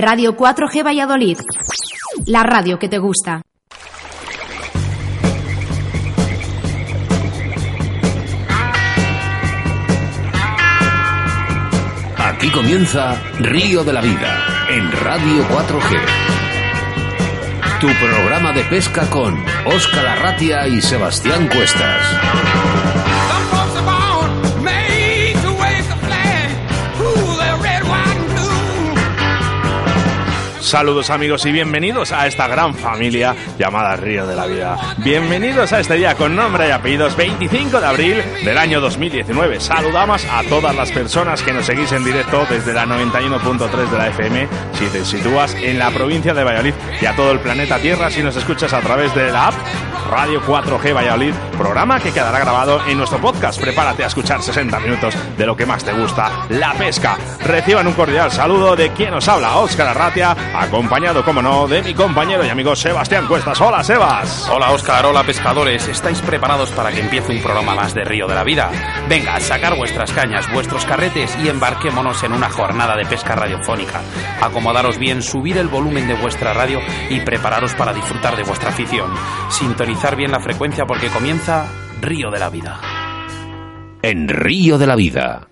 Radio 4G Valladolid. La radio que te gusta. Aquí comienza Río de la Vida en Radio 4G. Tu programa de pesca con Óscar Arratia y Sebastián Cuestas. Saludos amigos y bienvenidos a esta gran familia llamada Río de la Vida. Bienvenidos a este día con nombre y apellidos 25 de abril del año 2019. Saludamos a todas las personas que nos seguís en directo desde la 91.3 de la FM si te sitúas en la provincia de Valladolid y a todo el planeta Tierra si nos escuchas a través de la app Radio 4G Valladolid, programa que quedará grabado en nuestro podcast. Prepárate a escuchar 60 minutos de lo que más te gusta, la pesca. Reciban un cordial saludo de quien os habla, Óscar Arratia, acompañado, como no, de mi compañero y amigo Sebastián Cuestas. Hola, Sebas. Hola, Óscar. Hola, pescadores. ¿Estáis preparados para que empiece un programa más de Río de la Vida? Venga, sacar vuestras cañas, vuestros carretes y embarquémonos en una jornada de pesca radiofónica. Acomodaros bien, subir el volumen de vuestra radio y prepararos para disfrutar de vuestra afición. Bien la frecuencia porque comienza Río de la Vida. En Río de la Vida,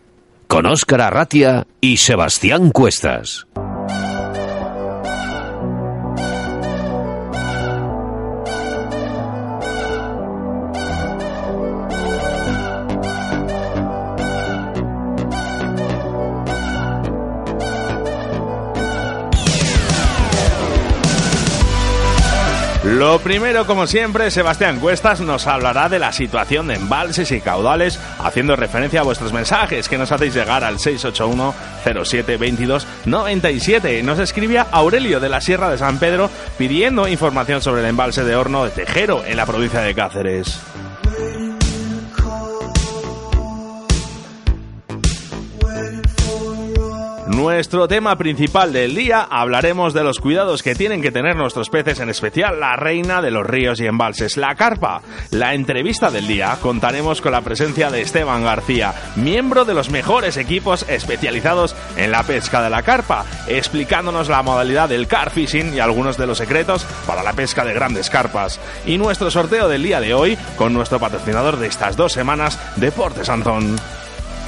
con Óscar Arratia y Sebastián Cuestas. Lo primero, como siempre, Sebastián Cuestas nos hablará de la situación de embalses y caudales, haciendo referencia a vuestros mensajes que nos hacéis llegar al 681 07 22 97. Nos escribía Aurelio de la Sierra de San Pedro pidiendo información sobre el embalse de Horno de Tejero en la provincia de Cáceres. Nuestro tema principal del día hablaremos de los cuidados que tienen que tener nuestros peces, en especial la reina de los ríos y embalses, la carpa. La entrevista del día contaremos con la presencia de Esteban García, miembro de los mejores equipos especializados en la pesca de la carpa, explicándonos la modalidad del car fishing y algunos de los secretos para la pesca de grandes carpas. Y nuestro sorteo del día de hoy con nuestro patrocinador de estas dos semanas, Deportes Antón.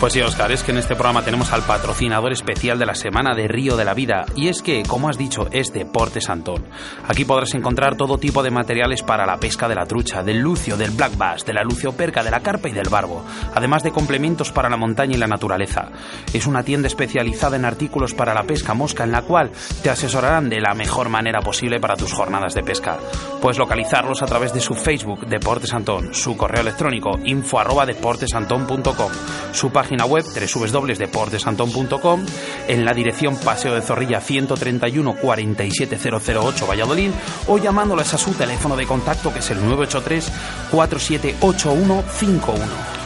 Pues sí, Oscar, es que en este programa tenemos al patrocinador especial de la semana de Río de la Vida. Y es que, como has dicho, es Deportes Antón. Aquí podrás encontrar todo tipo de materiales para la pesca de la trucha, del lucio, del black bass, de la lucioperca, de la carpa y del barbo. Además de complementos para la montaña y la naturaleza. Es una tienda especializada en artículos para la pesca mosca en la cual te asesorarán de la mejor manera posible para tus jornadas de pesca. Puedes localizarlos a través de su Facebook Deportes Antón, su correo electrónico info arroba deportesantón.com, su página página web www.deportesantón.com, en la dirección Paseo de Zorrilla 131 47008 Valladolid o llamándoles a su teléfono de contacto que es el 983 478151.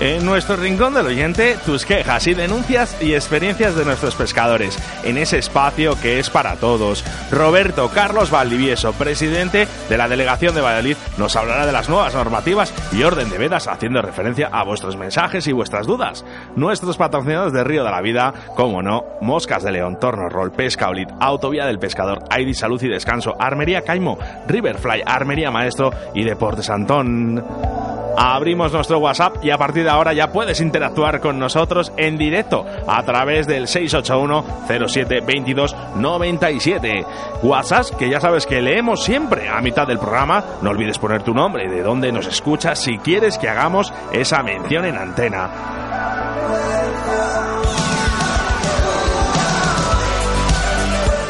En nuestro rincón del oyente, tus quejas y denuncias y experiencias de nuestros pescadores, en ese espacio que es para todos. Roberto Carlos Valdivieso, presidente de la Delegación de Valladolid, nos hablará de las nuevas normativas y orden de vedas, haciendo referencia a vuestros mensajes y vuestras dudas. Nuestros patrocinadores de Río de la Vida, como no, Moscas de León, Torno Roll, Pesca Olit, Autovía del Pescador, Aidi Salud y Descanso, Armería Caimo, Riverfly, Armería Maestro y Deportes Antón. Abrimos nuestro WhatsApp y a partir de ahora ya puedes interactuar con nosotros en directo a través del 681 07 22 97. WhatsApp que ya sabes que leemos siempre a mitad del programa. No olvides poner tu nombre, de dónde nos escuchas si quieres que hagamos esa mención en antena.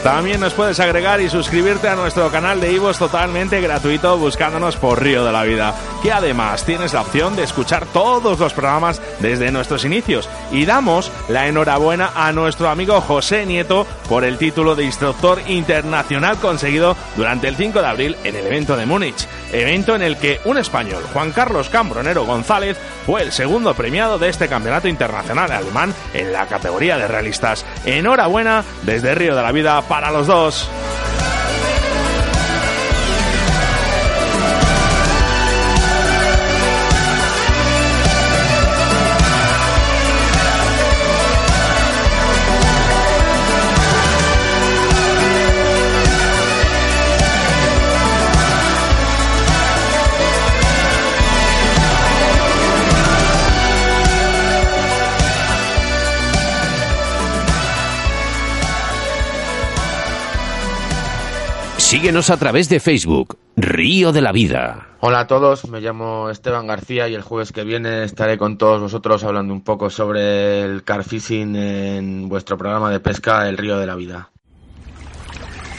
También nos puedes agregar y suscribirte a nuestro canal de Ivos totalmente gratuito buscándonos por Río de la Vida, que además tienes la opción de escuchar todos los programas desde nuestros inicios. Y damos la enhorabuena a nuestro amigo José Nieto por el título de instructor internacional conseguido durante el 5 de abril en el evento de Múnich, evento en el que un español, Juan Carlos Cambronero González, fue el segundo premiado de este campeonato internacional alemán en la categoría de realistas. Enhorabuena desde Río de la Vida para los dos. Síguenos a través de Facebook, Río de la Vida. Hola a todos, me llamo Esteban García y el jueves que viene estaré con todos vosotros hablando un poco sobre el car fishing en vuestro programa de pesca El Río de la Vida.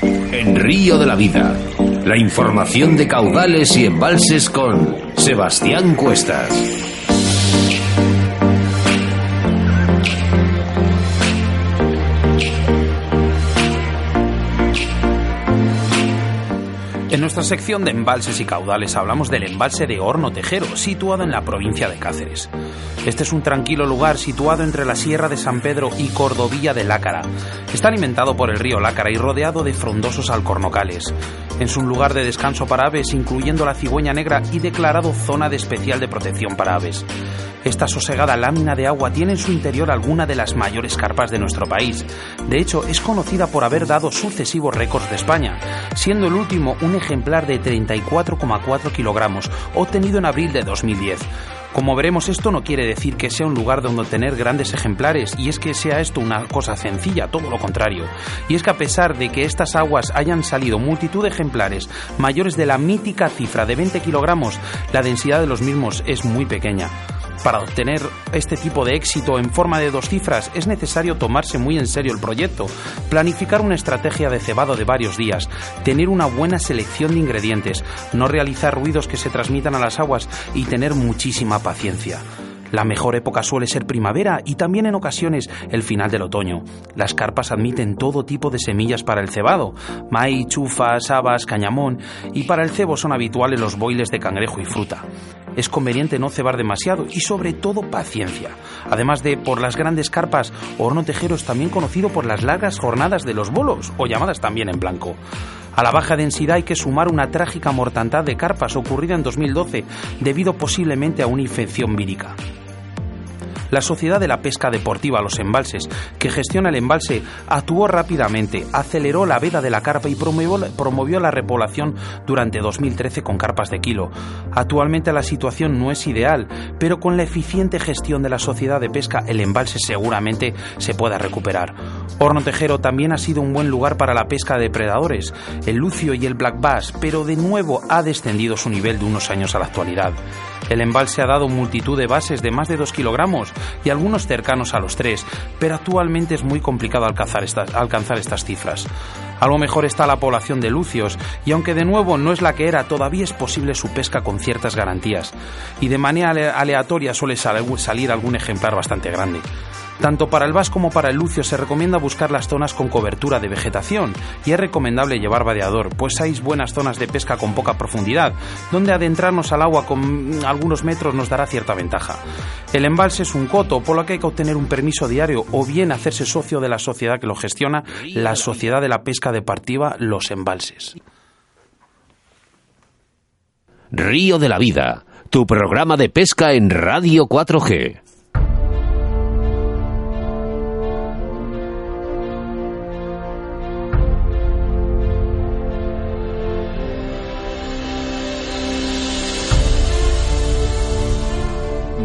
En Río de la Vida, la información de caudales y embalses con Sebastián Cuestas. En nuestra sección de embalses y caudales hablamos del embalse de Horno Tejero, situado en la provincia de Cáceres. Este es un tranquilo lugar situado entre la Sierra de San Pedro y Cordovilla de Lácara. Está alimentado por el río Lácara y rodeado de frondosos alcornocales. Es un lugar de descanso para aves, incluyendo la cigüeña negra y declarado zona de especial de protección para aves. Esta sosegada lámina de agua tiene en su interior alguna de las mayores carpas de nuestro país. De hecho, es conocida por haber dado sucesivos récords de España, siendo el último un ejemplar de 34,4 kilogramos, obtenido en abril de 2010. Como veremos, esto no quiere decir que sea un lugar donde tener grandes ejemplares, y es que sea esto una cosa sencilla, todo lo contrario. Y es que a pesar de que estas aguas hayan salido multitud de ejemplares mayores de la mítica cifra de 20 kilogramos, la densidad de los mismos es muy pequeña. Para obtener este tipo de éxito en forma de dos cifras es necesario tomarse muy en serio el proyecto, planificar una estrategia de cebado de varios días, tener una buena selección de ingredientes, no realizar ruidos que se transmitan a las aguas y tener muchísima paciencia. La mejor época suele ser primavera y también en ocasiones el final del otoño. Las carpas admiten todo tipo de semillas para el cebado, maíz, chufas, habas, cañamón y para el cebo son habituales los boiles de cangrejo y fruta. Es conveniente no cebar demasiado y sobre todo paciencia. Además de por las grandes carpas, Horno Tejero es también conocido por las largas jornadas de los bolos o llamadas también en blanco. A la baja densidad hay que sumar una trágica mortandad de carpas ocurrida en 2012 debido posiblemente a una infección vírica. La Sociedad de la Pesca Deportiva Los Embalses, que gestiona el embalse, actuó rápidamente, aceleró la veda de la carpa y promovió, la repoblación durante 2013 con carpas de kilo. Actualmente la situación no es ideal, pero con la eficiente gestión de la Sociedad de Pesca el embalse seguramente se pueda recuperar. Horno Tejero también ha sido un buen lugar para la pesca de depredadores, el lucio y el black bass, pero de nuevo ha descendido su nivel de unos años a la actualidad. El embalse ha dado multitud de bases de más de 2 kilogramos y algunos cercanos a los 3, pero actualmente es muy complicado alcanzar estas, alcanzar estas cifras. Algo mejor está la población de lucios, y aunque de nuevo no es la que era, todavía es posible su pesca con ciertas garantías, y de manera aleatoria suele salir algún ejemplar bastante grande. Tanto para el Vas como para el Lucio se recomienda buscar las zonas con cobertura de vegetación y es recomendable llevar vadeador, pues hay buenas zonas de pesca con poca profundidad, donde adentrarnos al agua con algunos metros nos dará cierta ventaja. El embalse es un coto, por lo que hay que obtener un permiso diario o bien hacerse socio de la sociedad que lo gestiona, la Sociedad de la Pesca Deportiva Los Embalses. Río de la Vida, tu programa de pesca en Radio 4G.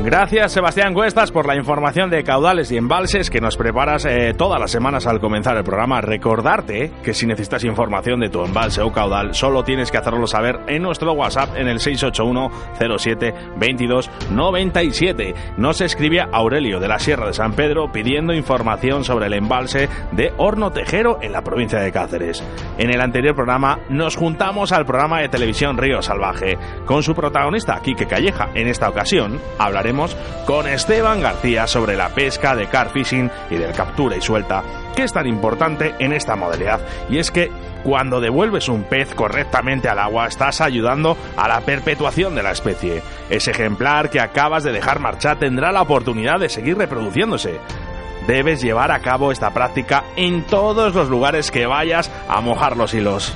Gracias Sebastián Cuestas por la información de caudales y embalses que nos preparas eh, todas las semanas al comenzar el programa. Recordarte que si necesitas información de tu embalse o caudal, solo tienes que hacerlo saber en nuestro WhatsApp en el 681 07 22 97. Nos escribe Aurelio de la Sierra de San Pedro pidiendo información sobre el embalse de Horno Tejero en la provincia de Cáceres. En el anterior programa nos juntamos al programa de televisión Río Salvaje con su protagonista Quique Calleja. En esta ocasión hablaremos con Esteban García sobre la pesca de car fishing y del captura y suelta, que es tan importante en esta modalidad. Y es que cuando devuelves un pez correctamente al agua estás ayudando a la perpetuación de la especie. Ese ejemplar que acabas de dejar marchar tendrá la oportunidad de seguir reproduciéndose. Debes llevar a cabo esta práctica en todos los lugares que vayas a mojar los hilos.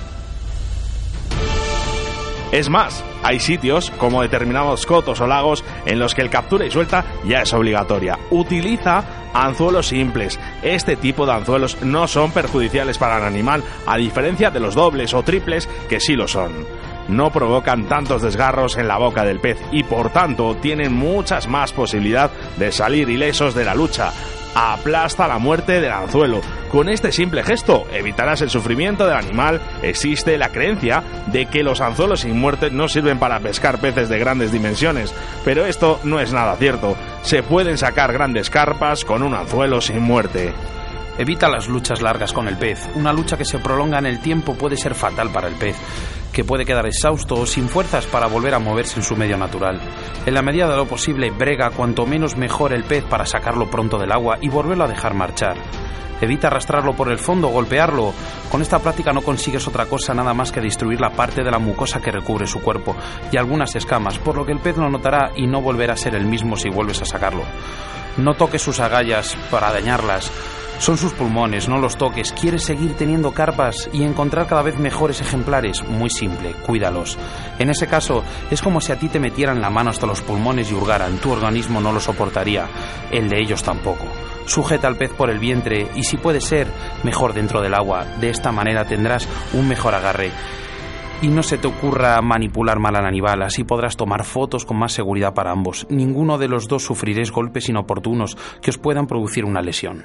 Es más, hay sitios, como determinados cotos o lagos, en los que el captura y suelta ya es obligatoria. Utiliza anzuelos simples. Este tipo de anzuelos no son perjudiciales para el animal, a diferencia de los dobles o triples que sí lo son. No provocan tantos desgarros en la boca del pez y por tanto tienen muchas más posibilidades de salir ilesos de la lucha. Aplasta la muerte del anzuelo. Con este simple gesto evitarás el sufrimiento del animal. Existe la creencia de que los anzuelos sin muerte no sirven para pescar peces de grandes dimensiones, pero esto no es nada cierto. Se pueden sacar grandes carpas con un anzuelo sin muerte. Evita las luchas largas con el pez. Una lucha que se prolonga en el tiempo puede ser fatal para el pez, que puede quedar exhausto o sin fuerzas para volver a moverse en su medio natural. En la medida de lo posible, brega cuanto menos mejor el pez para sacarlo pronto del agua y volverlo a dejar marchar. Evita arrastrarlo por el fondo, golpearlo. Con esta práctica no consigues otra cosa nada más que destruir la parte de la mucosa que recubre su cuerpo y algunas escamas, por lo que el pez lo notará y no volverá a ser el mismo si vuelves a sacarlo. No toques sus agallas para dañarlas. Son sus pulmones, no los toques. ¿Quieres seguir teniendo carpas y encontrar cada vez mejores ejemplares? Muy simple, cuídalos. En ese caso, es como si a ti te metieran la mano hasta los pulmones y hurgaran. Tu organismo no lo soportaría, el de ellos tampoco. Sujeta al pez por el vientre y si puede ser, mejor dentro del agua. De esta manera tendrás un mejor agarre. Y no se te ocurra manipular mal al animal, así podrás tomar fotos con más seguridad para ambos. Ninguno de los dos sufriréis golpes inoportunos que os puedan producir una lesión.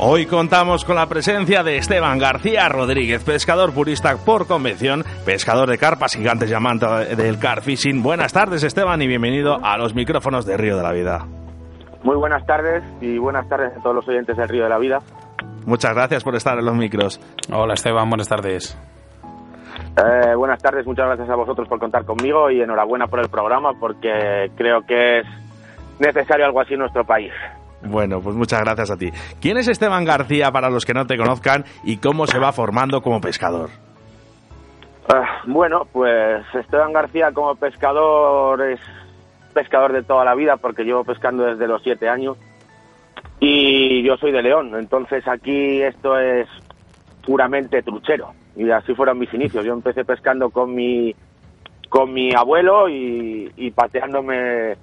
Hoy contamos con la presencia de Esteban García Rodríguez, pescador purista por convención, pescador de carpas gigantes llamante del car fishing. Buenas tardes Esteban y bienvenido a los micrófonos de Río de la Vida. Muy buenas tardes y buenas tardes a todos los oyentes del Río de la Vida. Muchas gracias por estar en los micros. Hola Esteban, buenas tardes. Eh, buenas tardes, muchas gracias a vosotros por contar conmigo y enhorabuena por el programa porque creo que es necesario algo así en nuestro país. Bueno, pues muchas gracias a ti. ¿Quién es Esteban García para los que no te conozcan y cómo se va formando como pescador? Ah, bueno, pues Esteban García como pescador es pescador de toda la vida porque llevo pescando desde los siete años y yo soy de León, entonces aquí esto es puramente truchero y así fueron mis inicios. Yo empecé pescando con mi con mi abuelo y, y pateándome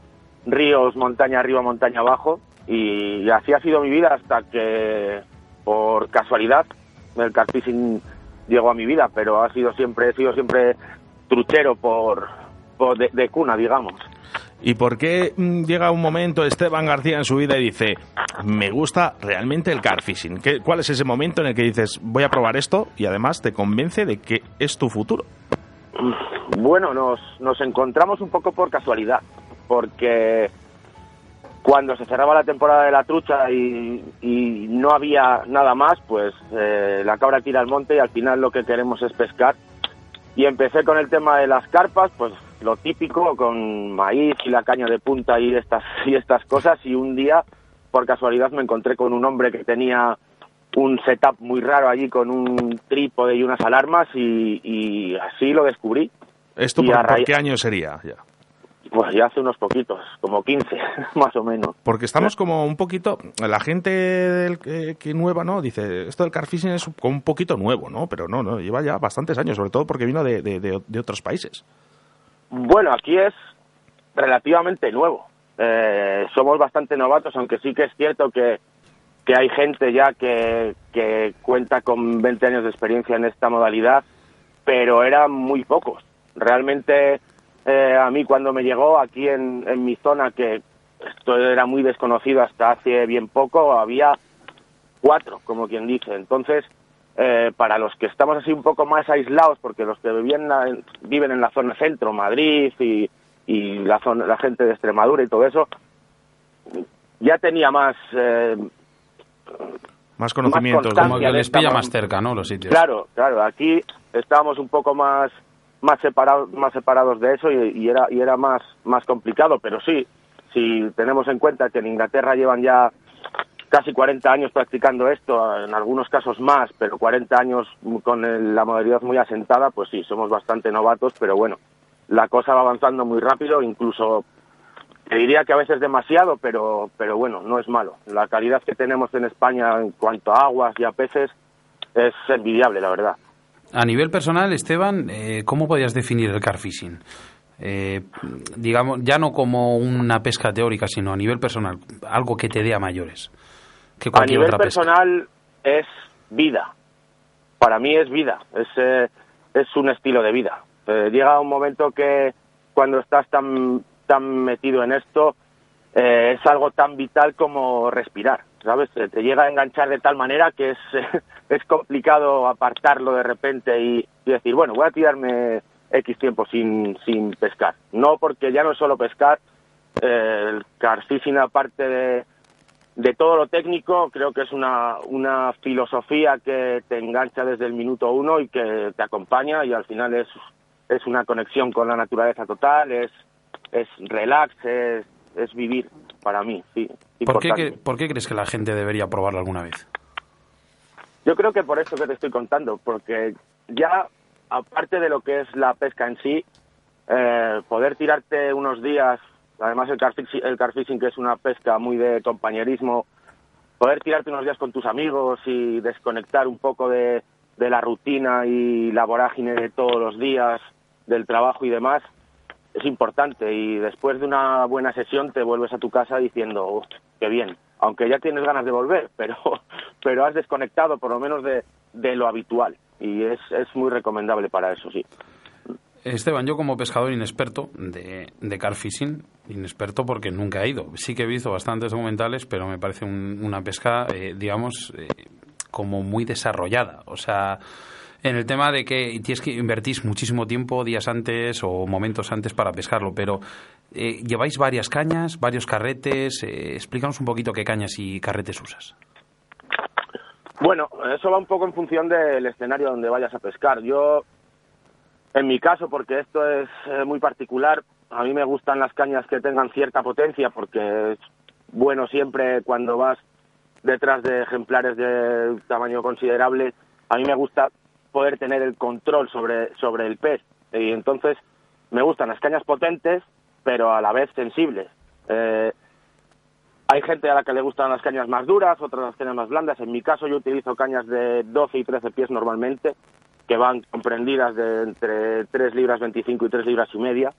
ríos montaña arriba, montaña abajo y así ha sido mi vida hasta que por casualidad el carfishing llegó a mi vida pero ha sido siempre he sido siempre truchero por, por de, de, cuna digamos ¿Y por qué mm, llega un momento Esteban García en su vida y dice, me gusta realmente el carfishing? ¿Qué, ¿Cuál es ese momento en el que dices, voy a probar esto y además te convence de que es tu futuro? Bueno, nos, nos encontramos un poco por casualidad, porque cuando se cerraba la temporada de la trucha y, y no había nada más, pues eh, la cabra tira al monte y al final lo que queremos es pescar. Y empecé con el tema de las carpas, pues lo típico, con maíz y la caña de punta y estas, y estas cosas. Y un día, por casualidad, me encontré con un hombre que tenía un setup muy raro allí con un trípode y unas alarmas y, y así lo descubrí. ¿Esto por, por qué año sería? Ya. Pues ya hace unos poquitos, como 15, más o menos. Porque estamos como un poquito, la gente del- que, que nueva, ¿no? Dice, esto del carfishing es como un poquito nuevo, ¿no? Pero no, no, lleva ya bastantes años, sobre todo porque vino de, de- de- de otros países. Bueno, aquí es relativamente nuevo. Eh, somos bastante novatos, aunque sí que es cierto que, que hay gente ya que, que cuenta con 20 años de experiencia en esta modalidad, pero eran muy pocos. Realmente eh, a mí cuando me llegó aquí en, en mi zona, que esto era muy desconocido hasta hace bien poco, había cuatro, como quien dice. Entonces, eh, para los que estamos así un poco más aislados, porque los que la- viven en la zona centro, Madrid y, y la, zona, la gente de Extremadura y todo eso, ya tenía más... eh, Más conocimiento. constancia Como que les pilla más cerca, ¿no? Los sitios. Claro, claro, aquí estábamos un poco más, más separados, más separados de eso y, era, y era más, más complicado. Pero sí, si tenemos en cuenta que en Inglaterra llevan ya casi 40 años practicando esto, en algunos casos más, pero 40 años con el- la modalidad muy asentada, pues sí, somos bastante novatos, pero bueno, la cosa va avanzando muy rápido, incluso te diría que a veces demasiado, pero, pero bueno, no es malo. La calidad que tenemos en España en cuanto a aguas y a peces es envidiable, la verdad. A nivel personal, Esteban, eh, ¿cómo podrías definir el carfishing? Eh, digamos, ya no como una pesca teórica, sino a nivel personal, algo que te dé a mayores que A cualquier nivel otra pesca. personal es vida. Para mí es vida, es, eh, es un estilo de vida. Eh, llega un momento que cuando estás tan, tan metido en esto eh, es algo tan vital como respirar, ¿sabes? Te llega a enganchar de tal manera que es, es complicado apartarlo de repente y, y decir, bueno, voy a tirarme X tiempo sin, sin pescar. No porque ya no es solo pescar, eh, el carfishing aparte de, de todo lo técnico, creo que es una, una filosofía que te engancha desde el minuto uno y que te acompaña y al final es, es una conexión con la naturaleza total, es, es relax, es, es vivir para mí, sí. ¿Por qué, importante. que- ¿Por qué crees que la gente debería probarlo alguna vez? Yo creo que por eso que te estoy contando, porque ya, aparte de lo que es la pesca en sí, eh, poder tirarte unos días, además el carfishing, el carfishing que es una pesca muy de compañerismo, poder tirarte unos días con tus amigos y desconectar un poco de, de la rutina y la vorágine de todos los días, del trabajo y demás, es importante y después de una buena sesión te vuelves a tu casa diciendo, "Uf, qué bien, aunque ya tienes ganas de volver, pero, pero has desconectado por lo menos de, de lo habitual y es, es muy recomendable para eso, sí. Esteban, yo como pescador inexperto de, de carfishing, inexperto porque nunca he ido. Sí que he visto bastantes documentales, pero me parece un- una pesca, eh, digamos, eh, como muy desarrollada. O sea, en el tema de que tienes que invertir muchísimo tiempo días antes o momentos antes para pescarlo, pero eh, lleváis varias cañas, varios carretes. eh, explícanos un poquito qué cañas y carretes usas. Bueno, eso va un poco en función del escenario donde vayas a pescar. Yo, en mi caso, porque esto es eh, muy particular, a mí me gustan las cañas que tengan cierta potencia porque es bueno siempre cuando vas detrás de ejemplares de tamaño considerable, a mí me gusta poder tener el control sobre, sobre el pez. Y entonces me gustan las cañas potentes, pero a la vez sensibles. Eh, hay gente a la que le gustan las cañas más duras, otras las cañas más blandas. En mi caso yo utilizo cañas de 12 y 13 pies normalmente, que van comprendidas de entre 3 libras 25 y 3 libras y media.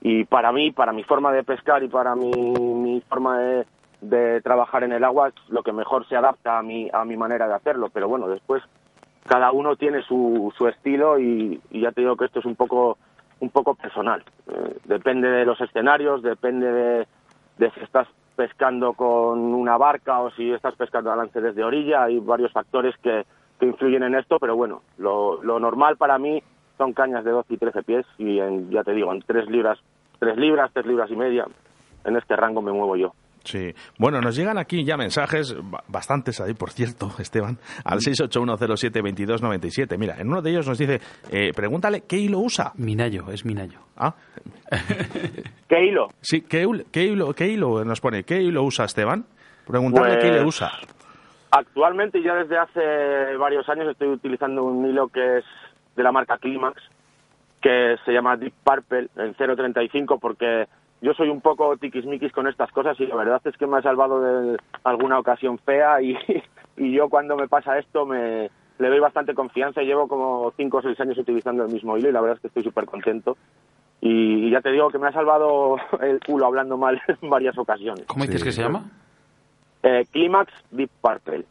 Y para mí, para mi forma de pescar y para mi, mi forma de, de trabajar en el agua, es lo que mejor se adapta a mi, a mi manera de hacerlo. Pero bueno, después cada uno tiene su, su estilo y, ya te digo que esto es un poco, un poco personal. Eh, depende de los escenarios, depende de, de si estás pescando con una barca o si estás pescando a lance desde orilla. Hay varios factores que, que influyen en esto, pero bueno, lo, lo normal para mí son cañas de 12 y 13 pies y en, ya te digo, en 3 libras, 3 libras, 3 libras y media, en este rango me muevo yo. Sí. Bueno, nos llegan aquí ya mensajes, ba- bastantes ahí, por cierto, Esteban, al 681072297. Mira, en uno de ellos nos dice, eh, pregúntale qué hilo usa. Minayo, es Minayo. Ah, ¿Qué hilo? sí, ¿qué, hilo, qué hilo nos pone? ¿Qué hilo usa Esteban? Preguntarle Pues- qué hilo usa. Actualmente, ya desde hace varios años, estoy utilizando un hilo que es de la marca Climax, que se llama Deep Purple en 0.35, porque yo soy un poco tiquismiquis con estas cosas y la verdad es que me ha salvado de alguna ocasión fea y, y yo cuando me pasa esto me le doy bastante confianza y llevo como 5 o 6 años utilizando el mismo hilo y la verdad es que estoy súper contento. Y, y ya te digo que me ha salvado el culo hablando mal en varias ocasiones. ¿Cómo dices Sí. que se llama? Eh, Climax Deep Purple.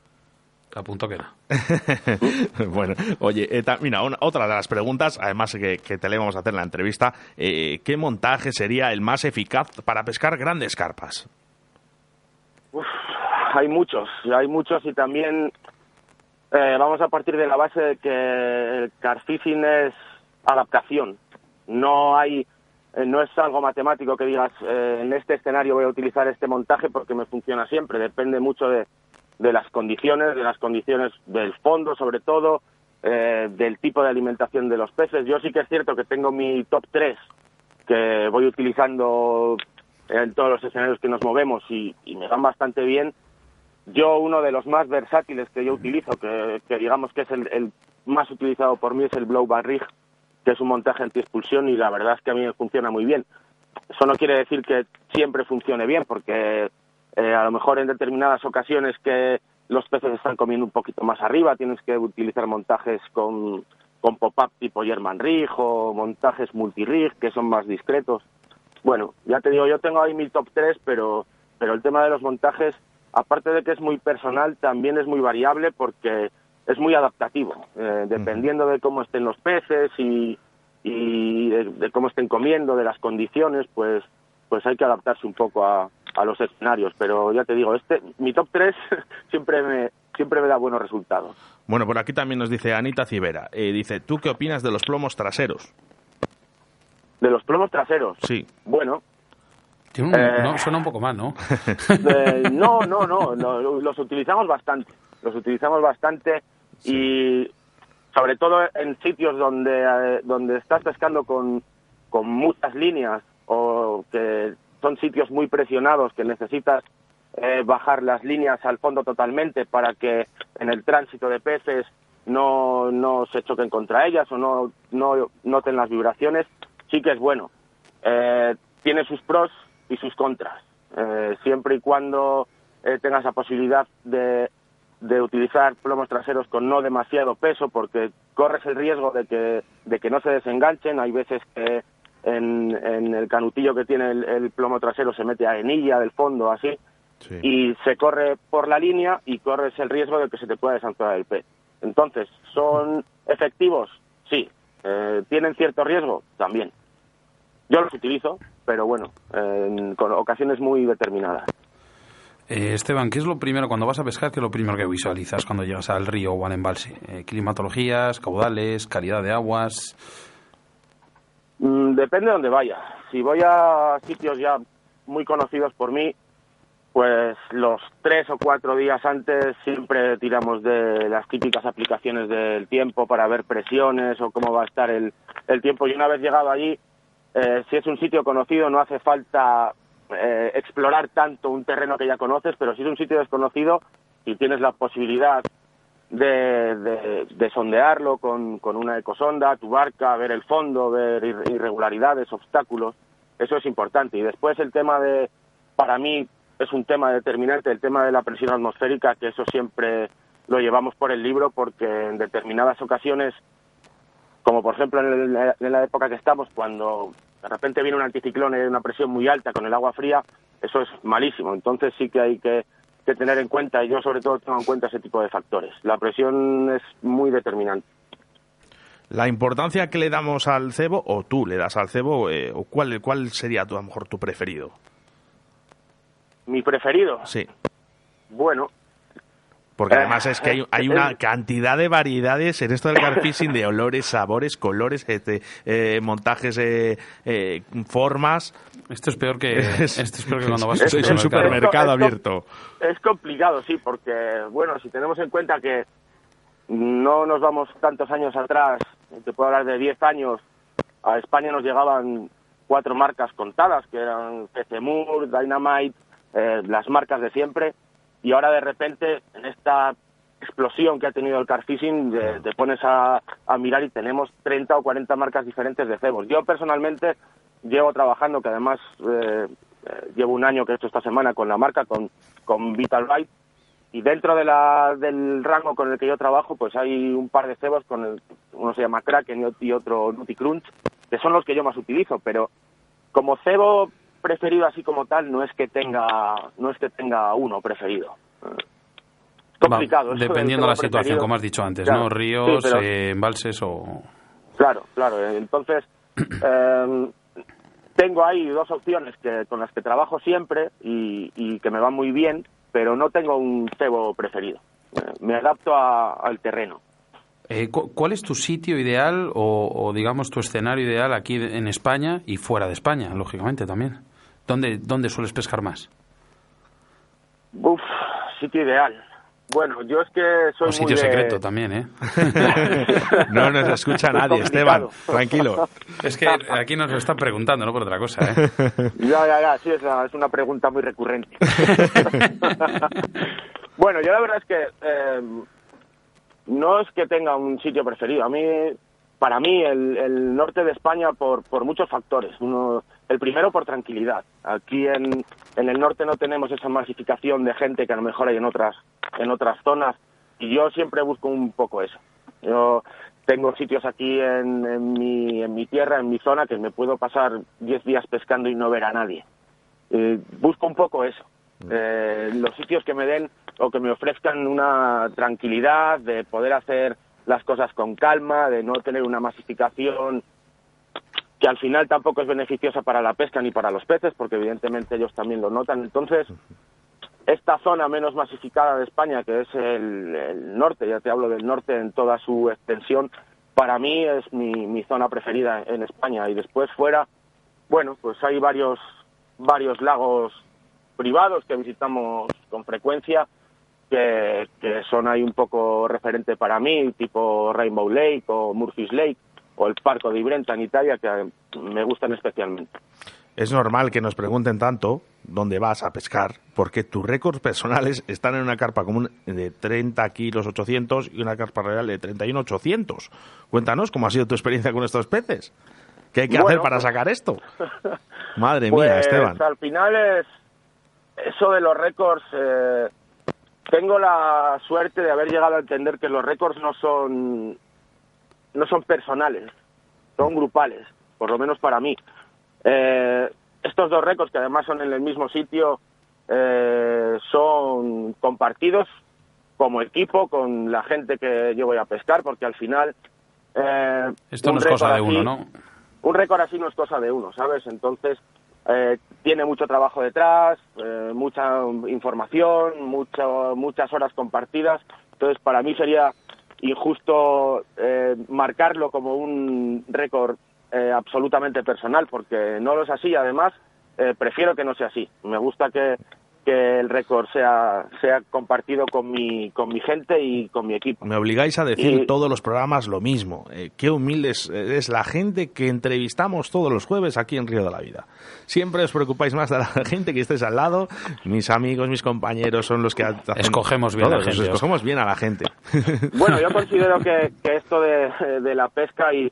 Apunto que era. bueno, oye, eh, mira, una- otra de las preguntas, además que, que te le vamos a hacer en la entrevista, eh, ¿qué montaje sería el más eficaz para pescar grandes carpas? Uf, hay muchos, hay muchos y también eh, vamos a partir de la base de que el carfishing es adaptación. No hay, eh, no es algo matemático que digas eh, en este escenario voy a utilizar este montaje porque me funciona siempre. Depende mucho de, de las condiciones, de las condiciones del fondo sobre todo, eh, del tipo de alimentación de los peces. Yo sí que es cierto que tengo mi top 3 que voy utilizando en todos los escenarios que nos movemos y, me van bastante bien. Yo uno de los más versátiles que yo utilizo, que, digamos que es el, más utilizado por mí, es el Blow Bar Rig, que es un montaje anti-expulsión y la verdad es que a mí me funciona muy bien. Eso no quiere decir que siempre funcione bien, porque eh, a lo mejor en determinadas ocasiones que los peces están comiendo un poquito más arriba, tienes que utilizar montajes con, con pop-up tipo German Rig o montajes multi-rig que son más discretos. Bueno, ya te digo, yo tengo ahí mi top 3, pero, pero el tema de los montajes, aparte de que es muy personal, también es muy variable porque es muy adaptativo, eh, dependiendo de cómo estén los peces y, y de, cómo estén comiendo, de las condiciones, pues, pues hay que adaptarse un poco a, a los escenarios. Pero ya te digo, este, mi top 3 siempre me, siempre me da buenos resultados. Bueno, por aquí también nos dice Anita Civera. Eh, dice, ¿tú qué opinas de los plomos traseros? ¿De los plomos traseros? Sí. Bueno. Eh, no, suena un poco mal, ¿no? no, no, no, los utilizamos bastante. Los utilizamos bastante y sobre todo en sitios donde, eh, donde estás pescando con, con muchas líneas o que son sitios muy presionados que necesitas eh, bajar las líneas al fondo totalmente para que en el tránsito de peces no, no se choquen contra ellas o no, no noten las vibraciones, sí que es bueno. Eh, tiene sus pros y sus contras. Eh, siempre y cuando tengas la posibilidad de, de utilizar plomos traseros con no demasiado peso, porque corres el riesgo de que, de que no se desenganchen. Hay veces que en, el canutillo que tiene el, plomo trasero se mete a enilla del fondo, así, y se corre por la línea y corres el riesgo de que se te pueda desanzurar el pez. Entonces, ¿son efectivos? Sí. Eh, ¿Tienen cierto riesgo? También. Yo los utilizo, pero bueno, con ocasiones muy determinadas. Eh, Esteban, ¿qué es lo primero cuando vas a pescar? ¿Qué es lo primero que visualizas cuando llegas al río o al embalse? Eh, climatologías, caudales, calidad de aguas. Mm, depende de dónde vaya. Si voy a sitios ya muy conocidos por mí, pues los tres o cuatro días antes siempre tiramos de las típicas aplicaciones del tiempo para ver presiones o cómo va a estar el, tiempo. Y una vez llegado allí, eh, si es un sitio conocido, no hace falta eh, explorar tanto un terreno que ya conoces, pero si es un sitio desconocido y tienes la posibilidad de, de, sondearlo con, con, una ecosonda, tu barca, ver el fondo, ver irregularidades, obstáculos. Eso es importante. Y después el tema de, para mí, es un tema determinante, el tema de la presión atmosférica, que eso siempre lo llevamos por el libro porque en determinadas ocasiones, como por ejemplo en, en la época que estamos, cuando de repente viene un anticiclón y hay una presión muy alta con el agua fría, eso es malísimo. Entonces sí que hay que que tener en cuenta, y yo sobre todo tengo en cuenta ese tipo de factores. La presión es muy determinante. La importancia que le damos al cebo, o tú le das al cebo, eh, o cuál, cuál sería a lo mejor tu preferido? ¿Mi preferido? Sí. Bueno, porque eh, además es que hay, hay, una cantidad de variedades en esto del carfishing de olores, sabores, colores, este, eh, montajes, eh, formas. Esto es peor que, esto es peor que cuando vas a un supermercado abierto. Es complicado, sí, porque, bueno, si tenemos en cuenta que no nos vamos tantos años atrás, te puedo hablar de 10 años, a España nos llegaban cuatro marcas contadas, que eran Moore, Dynamite, las marcas de siempre y ahora de repente en esta explosión que ha tenido el car fishing te pones a, mirar y tenemos 30 o 40 marcas diferentes de cebos. Yo personalmente llevo trabajando, que además eh, eh, llevo un año que he hecho esta semana con la marca, con, con Vital Bite, y dentro de la, del rango con el que yo trabajo, pues hay un par de cebos, con el, uno se llama Kraken y otro Nutty Crunch, que son los que yo más utilizo, pero como cebo preferido así como tal no es que tenga no es que tenga uno preferido. Complicado dependiendo de la situación como has dicho antes no ríos eh, embalses o claro claro entonces em, tengo ahí dos opciones que con las que trabajo siempre y, que me van muy bien pero no tengo un cebo preferido. Eh, me adapto al terreno. Eh, ¿Cuál es tu sitio ideal o, digamos, tu escenario ideal aquí en España y fuera de España, lógicamente también? ¿Dónde, dónde sueles pescar más? Uf, sitio ideal. Bueno, yo es que soy Un sitio muy de- secreto también, ¿eh? No nos escucha nadie, Esteban. Tranquilo. es que aquí nos lo están preguntando, no por otra cosa, ¿eh? Ya, ya, ya, sí, es una, es una pregunta muy recurrente. bueno, yo la verdad es que eh, no es que tenga un sitio preferido. A mí, para mí, el, el norte de España por, por muchos factores. Uno, el primero por tranquilidad. Aquí en, en el norte no tenemos esa masificación de gente que a lo mejor hay en otras, en otras zonas. Y yo siempre busco un poco eso. Yo tengo sitios aquí en, en mi, en mi tierra, en mi zona, que me puedo pasar 10 días pescando y no ver a nadie. Eh, busco un poco eso. Eh, los sitios que me den o que me ofrezcan una tranquilidad de poder hacer las cosas con calma, de no tener una masificación que al final tampoco es beneficiosa para la pesca ni para los peces, porque evidentemente ellos también lo notan. Entonces, esta zona menos masificada de España, que es el, norte, ya te hablo del norte en toda su extensión, para mí es mi, mi zona preferida en España. Y después fuera, bueno, pues hay varios, varios lagos privados que visitamos con frecuencia, que, que son ahí un poco referente para mí, tipo Rainbow Lake o Murphy's Lake o el Parco de Ibrenta en Italia, que me gustan especialmente. Es normal que nos pregunten tanto dónde vas a pescar, porque tus récords personales están en una carpa común de 30 kilos 800 y una carpa real de 31 800. Cuéntanos cómo ha sido tu experiencia con estos peces. ¿Qué hay que Bueno, hacer para pues- sacar esto? Madre Pues mía, Esteban. al final es eso de los récords. eh, tengo la suerte de haber llegado a entender que los récords no son no son personales, son grupales, por lo menos para mí. Eh, estos dos récords, que además son en el mismo sitio, eh, son compartidos como equipo con la gente que yo voy a pescar, porque al final... eh, Esto no es cosa de uno, así- ¿no? un récord así no es cosa de uno, ¿sabes? Entonces, eh, tiene mucho trabajo detrás, eh, mucha información, mucho, muchas horas compartidas. Entonces, para mí sería injusto eh, marcarlo como un récord eh, absolutamente personal, porque no lo es así. Además, eh, prefiero que no sea así. Me gusta que, que el récord sea, sea compartido con mi, con mi gente y con mi equipo. Me obligáis a decir Y- todos los programas lo mismo. Eh, qué humildes eh, es la gente que entrevistamos todos los jueves aquí en Río de la Vida. Siempre os preocupáis más de la gente que estéis al lado. Mis amigos, mis compañeros son los que hacen... Escogemos bien a la Todos, gente, Escogemos bien a la gente. Bueno, yo considero que, que esto de, de la pesca y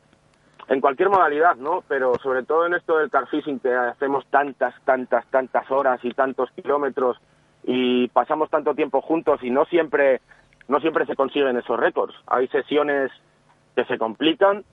en cualquier modalidad, ¿no? Pero sobre todo en esto del carfishing que hacemos tantas, tantas, tantas horas y tantos kilómetros y pasamos tanto tiempo juntos y no siempre, no siempre se consiguen esos récords. Hay sesiones que se complican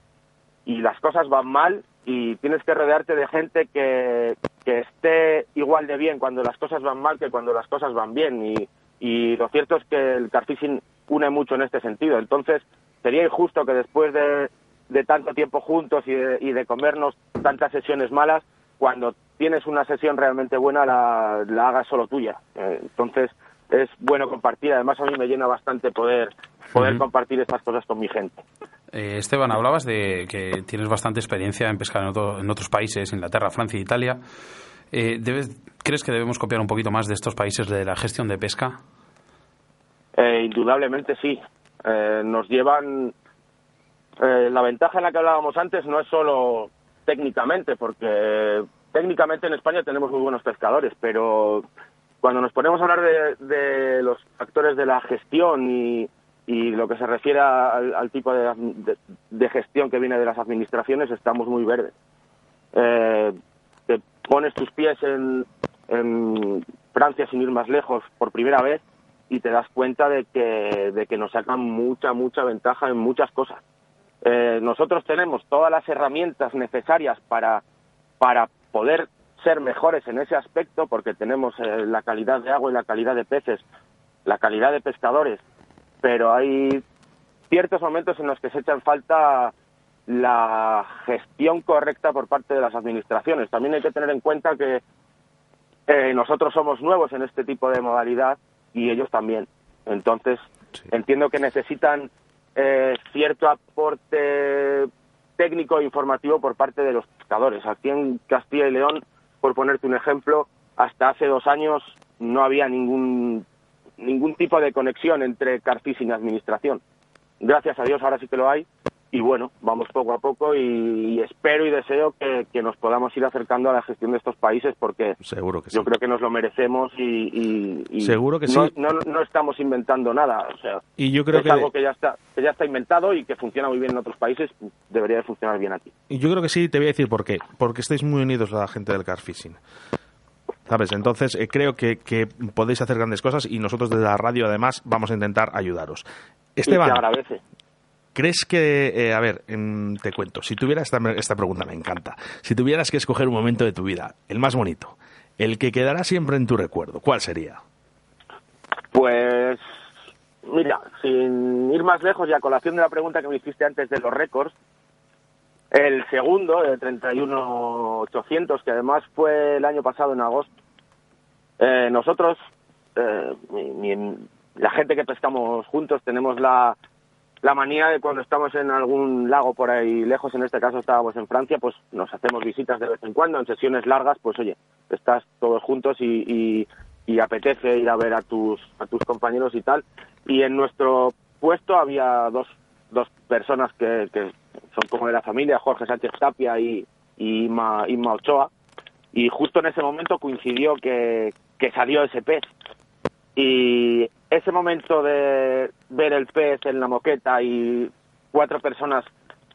y las cosas van mal y tienes que rodearte de gente que, que esté igual de bien cuando las cosas van mal que cuando las cosas van bien y, y lo cierto es que el carfishing une mucho en este sentido entonces sería injusto que después de, de tanto tiempo juntos y de, y de comernos tantas sesiones malas cuando tienes una sesión realmente buena la, la hagas solo tuya Eh, entonces es bueno compartir además a mí me llena bastante poder poder compartir estas cosas con mi gente Eh, Esteban, hablabas de que tienes bastante experiencia en pescar en, otro- en otros países, Inglaterra, Francia e Italia. Eh, debes- ¿Crees que debemos copiar un poquito más de estos países de la gestión de pesca? Eh, indudablemente sí. Nos llevan. Eh, la ventaja en la que hablábamos antes no es solo técnicamente, porque técnicamente en España tenemos muy buenos pescadores, pero cuando nos ponemos a hablar de, de los factores de la gestión y, y lo que se refiere al, tipo de gestión que viene de las administraciones, estamos muy verdes. Eh, te pones tus pies en, en Francia sin ir más lejos por primera vez y te das cuenta de que, de que nos sacan mucha, mucha ventaja en muchas cosas. Eh, nosotros tenemos todas las herramientas necesarias para, para poder ser mejores en ese aspecto, porque tenemos eh, la calidad de agua y la calidad de peces, la calidad de pescadores, pero hay ciertos momentos en los que se echa en falta la gestión correcta por parte de las administraciones. También hay que tener en cuenta que eh, nosotros somos nuevos en este tipo de modalidad y ellos también. Entonces, entiendo que necesitan eh, cierto aporte técnico e informativo por parte de los pescadores. Aquí en Castilla y León, por ponerte un ejemplo, hasta hace dos años no había ningún ningún tipo de conexión entre Carfishing y administración. Gracias a Dios ahora sí que lo hay y bueno, vamos poco a poco y, espero y deseo que, nos podamos ir acercando a la gestión de estos países porque Seguro que yo creo que nos lo merecemos y, Seguro que no, sí. no, estamos inventando nada, o sea, y yo creo es que algo que ya está que ya está inventado y que funciona muy bien en otros países, debería de funcionar bien aquí. Y yo creo que sí, te voy a decir por qué, porque estáis muy unidos la gente del car fishing. ¿Sabes? Entonces, eh, creo que, que, podéis hacer grandes cosas y nosotros desde la radio, además, vamos a intentar ayudaros. Esteban, y te agradece. ¿Crees que, eh, a ver, em, te cuento, si tuvieras, esta, esta pregunta me encanta, si tuvieras que escoger un momento de tu vida, el más bonito, el que quedará siempre en tu recuerdo, ¿cuál sería? Pues, mira, sin ir más lejos y a colación de la pregunta que me hiciste antes de los récords, el segundo, el 31.800, que además fue el año pasado en agosto, eh, nosotros, eh, la gente que pescamos juntos, tenemos la, la manía de cuando estamos en algún lago por ahí lejos, en este caso estábamos en Francia, pues nos hacemos visitas de vez en cuando, en sesiones largas, pues oye, estás todos juntos y, apetece ir a ver a tus, a tus compañeros y tal. Y en nuestro puesto había dos, dos personas que, son como de la familia, Jorge Sánchez Tapia y, y Inma, Inma Ochoa, y justo en ese momento coincidió que, que salió ese pez. Y ese momento de ver el pez en la moqueta y cuatro personas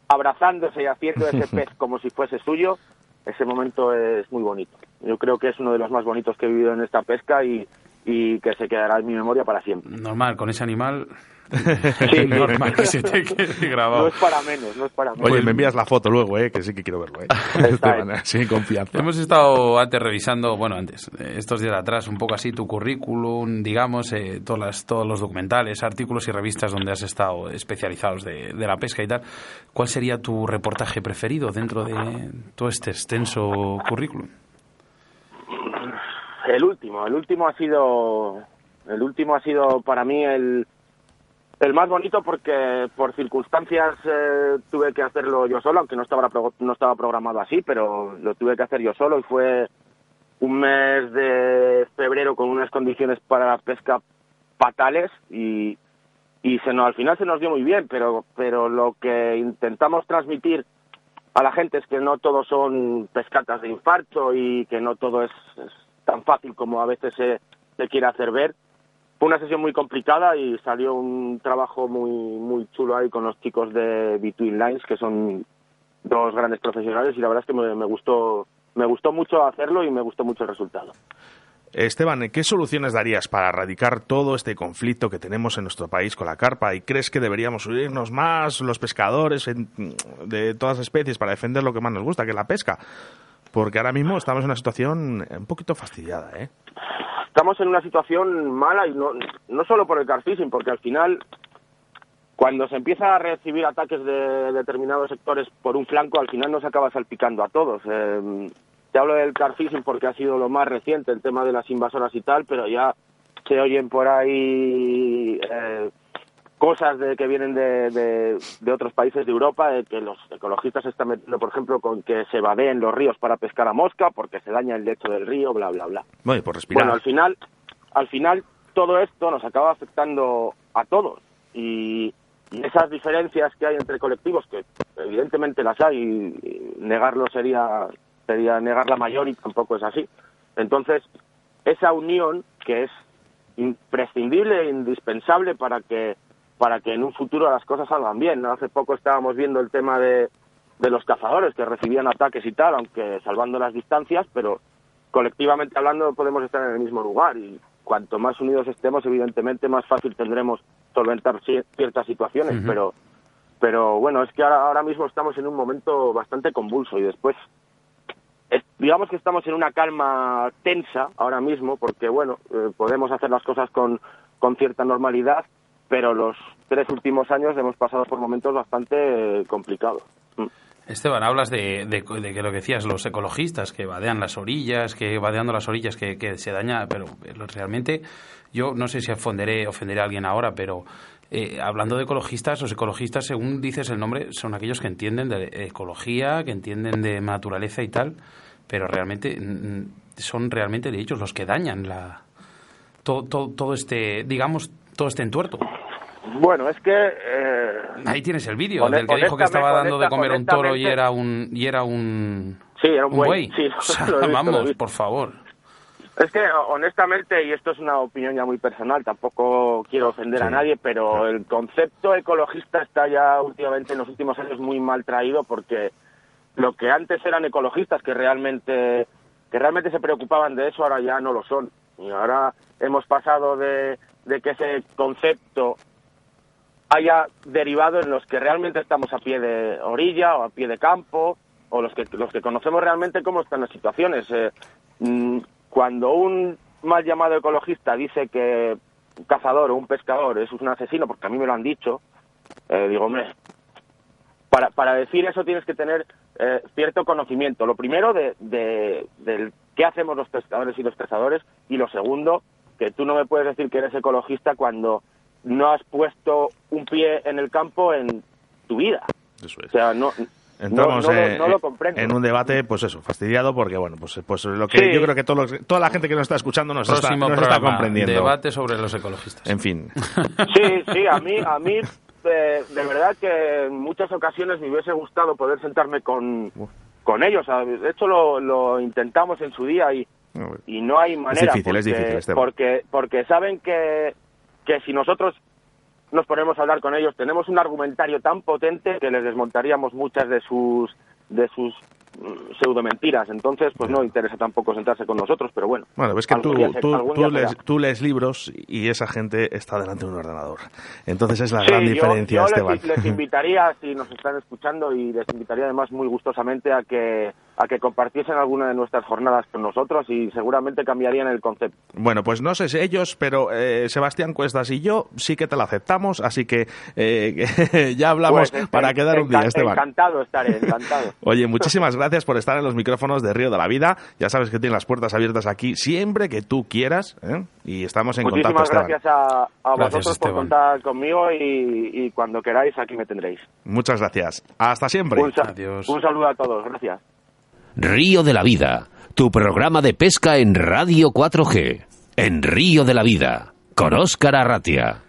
abrazándose y haciendo ese pez como si fuese suyo, ese momento es muy bonito. Yo creo que es uno de los más bonitos que he vivido en esta pesca y, y que se quedará en mi memoria para siempre. Normal, con ese animal Sí, normal que se te quede grabado. No es para menos, no es para menos. Oye, me envías la foto luego, ¿eh? que sí que quiero verlo. ¿eh? Sin confianza. Hemos estado antes revisando, bueno, antes, estos días atrás, un poco así tu currículum, digamos, eh, todas las, todos los documentales, artículos y revistas donde has estado especializados de, de, la pesca y tal. ¿Cuál sería tu reportaje preferido dentro de todo este extenso currículum? El último, el último ha sido, el último ha sido para mí el el más bonito porque por circunstancias eh, tuve que hacerlo yo solo, aunque no estaba, no estaba programado así, pero lo tuve que hacer yo solo y fue un mes de febrero con unas condiciones para la pesca fatales y, y se nos, al final se nos dio muy bien, pero, pero lo que intentamos transmitir a la gente es que no todos son pescatas de infarto y que no todo es tan fácil como a veces se, se quiere hacer ver fue una sesión muy complicada y salió un trabajo muy muy chulo ahí con los chicos de Between Lines que son dos grandes profesionales y la verdad es que me, gustó me gustó mucho hacerlo y me gustó mucho el resultado. Esteban, ¿qué soluciones darías para erradicar todo este conflicto que tenemos en nuestro país con la carpa? ¿Y crees que deberíamos unirnos más los pescadores de todas especies para defender lo que más nos gusta, que es la pesca? Porque ahora mismo estamos en una situación un poquito fastidiada, ¿eh? estamos en una situación mala y no, no solo por el carfishing, porque al final cuando se empieza a recibir ataques de determinados sectores por un flanco, al final nos acaba salpicando a todos. Eh, te hablo del carfishing porque ha sido lo más reciente, el tema de las invasoras y tal, pero ya se oyen por ahí eh, cosas de que vienen de, de, otros países de Europa, de que los ecologistas están metiendo, por ejemplo, con que se vadeen los ríos para pescar a mosca, porque se daña el lecho del río, bla, bla, bla. Bueno, por respirar. Bueno, al final, al final todo esto nos acaba afectando a todos y, esas diferencias que hay entre colectivos, que evidentemente las hay, y negarlo sería sería negar la mayor y tampoco es así. Entonces, esa unión que es imprescindible e indispensable para que para que en un futuro las cosas salgan bien. Hace poco estábamos viendo el tema de, de los cazadores que recibían ataques y tal, aunque salvando las distancias, pero colectivamente hablando podemos estar en el mismo lugar. Y cuanto más unidos estemos, evidentemente más fácil tendremos solventar ciertas situaciones, pero pero bueno, es que ahora, ahora mismo estamos en un momento bastante convulso y después digamos que estamos en una calma tensa ahora mismo porque bueno, eh, podemos hacer las cosas con con cierta normalidad, pero los tres últimos años hemos pasado por momentos bastante eh, complicados. Mm. Esteban, hablas de, de, que lo que decías, los ecologistas que vadean las orillas, que vadeando las orillas que, se daña, pero realmente yo no sé si ofenderé, ofenderé a alguien ahora, pero eh, hablando de ecologistas, los ecologistas, según dices el nombre, son aquellos que entienden de ecología, que entienden de naturaleza y tal, pero realmente son realmente de ellos los que dañan la, todo, todo este, digamos, todo este entuerto? Bueno, es que... eh, Ahí tienes el vídeo del que dijo que estaba dando de comer a un toro y era un y era un sí, era un, un buey. buey. Sí, O sea, visto, vamos, por favor. Es que honestamente, y esto es una opinión ya muy personal, tampoco quiero ofender a nadie, pero el concepto ecologista está ya últimamente en los últimos años muy mal traído porque lo que antes eran ecologistas que realmente que realmente se preocupaban de eso ahora ya no lo son y ahora hemos pasado de, de que ese concepto haya derivado en los que realmente estamos a pie de orilla o a pie de campo o los que los que conocemos realmente cómo están las situaciones Eh, mm, cuando un mal llamado ecologista dice que un cazador o un pescador es un asesino porque a mí me lo han dicho eh, digo hombre para, para decir eso tienes que tener eh, cierto conocimiento. Lo primero de, de, del qué hacemos los pescadores y los cazadores y lo segundo, que tú no me puedes decir que eres ecologista cuando no has puesto un pie en el campo en tu vida. Eso O es. sea, no, Entramos no, no, lo- eh, no lo comprendo. en un debate, pues eso, fastidiado, porque bueno, pues, pues lo que Sí. yo creo que todos los- toda la gente que nos está escuchando nos está, nos está comprendiendo. debate sobre los ecologistas. En fin. Sí, sí, a mí, a mí eh, de verdad que en muchas ocasiones me hubiese gustado poder sentarme con, con ellos. De hecho, lo, lo intentamos en su día y, y no hay manera. difícil, es porque, difícil, Esteban. porque, porque saben que, que si nosotros nos ponemos a hablar con ellos, tenemos un argumentario tan potente que les desmontaríamos muchas de sus de sus pseudo mentiras. Entonces, pues no interesa tampoco sentarse con nosotros, pero bueno. Bueno, es que tú, día tú, lees, será. tú lees libros y esa gente está delante de un ordenador. Entonces es la Sí, gran yo- diferencia, yo, Esteban. les, les invitaría, si nos están escuchando, y les invitaría además muy gustosamente a que a que compartiesen alguna de nuestras jornadas con nosotros y seguramente cambiarían el concepto. Bueno, pues no sé si ellos, pero eh, Sebastián Cuestas y yo sí que te la aceptamos, así que eh, ya hablamos Pues, para quedar un día, Esteban. Encantado estaré, encantado. Oye, muchísimas gracias por estar en los micrófonos de Río de la Vida. Ya sabes que tienes las puertas abiertas aquí siempre que tú quieras ¿eh? y estamos en contacto, Muchísimas gracias a, a Gracias, vosotros por contar conmigo y, y cuando queráis aquí me tendréis. Muchas gracias. Hasta siempre. Un, sa- Adiós. un saludo a todos, gracias. Río de la Vida, tu programa de pesca en Radio 4G. En Río de la Vida, con Óscar Arratia.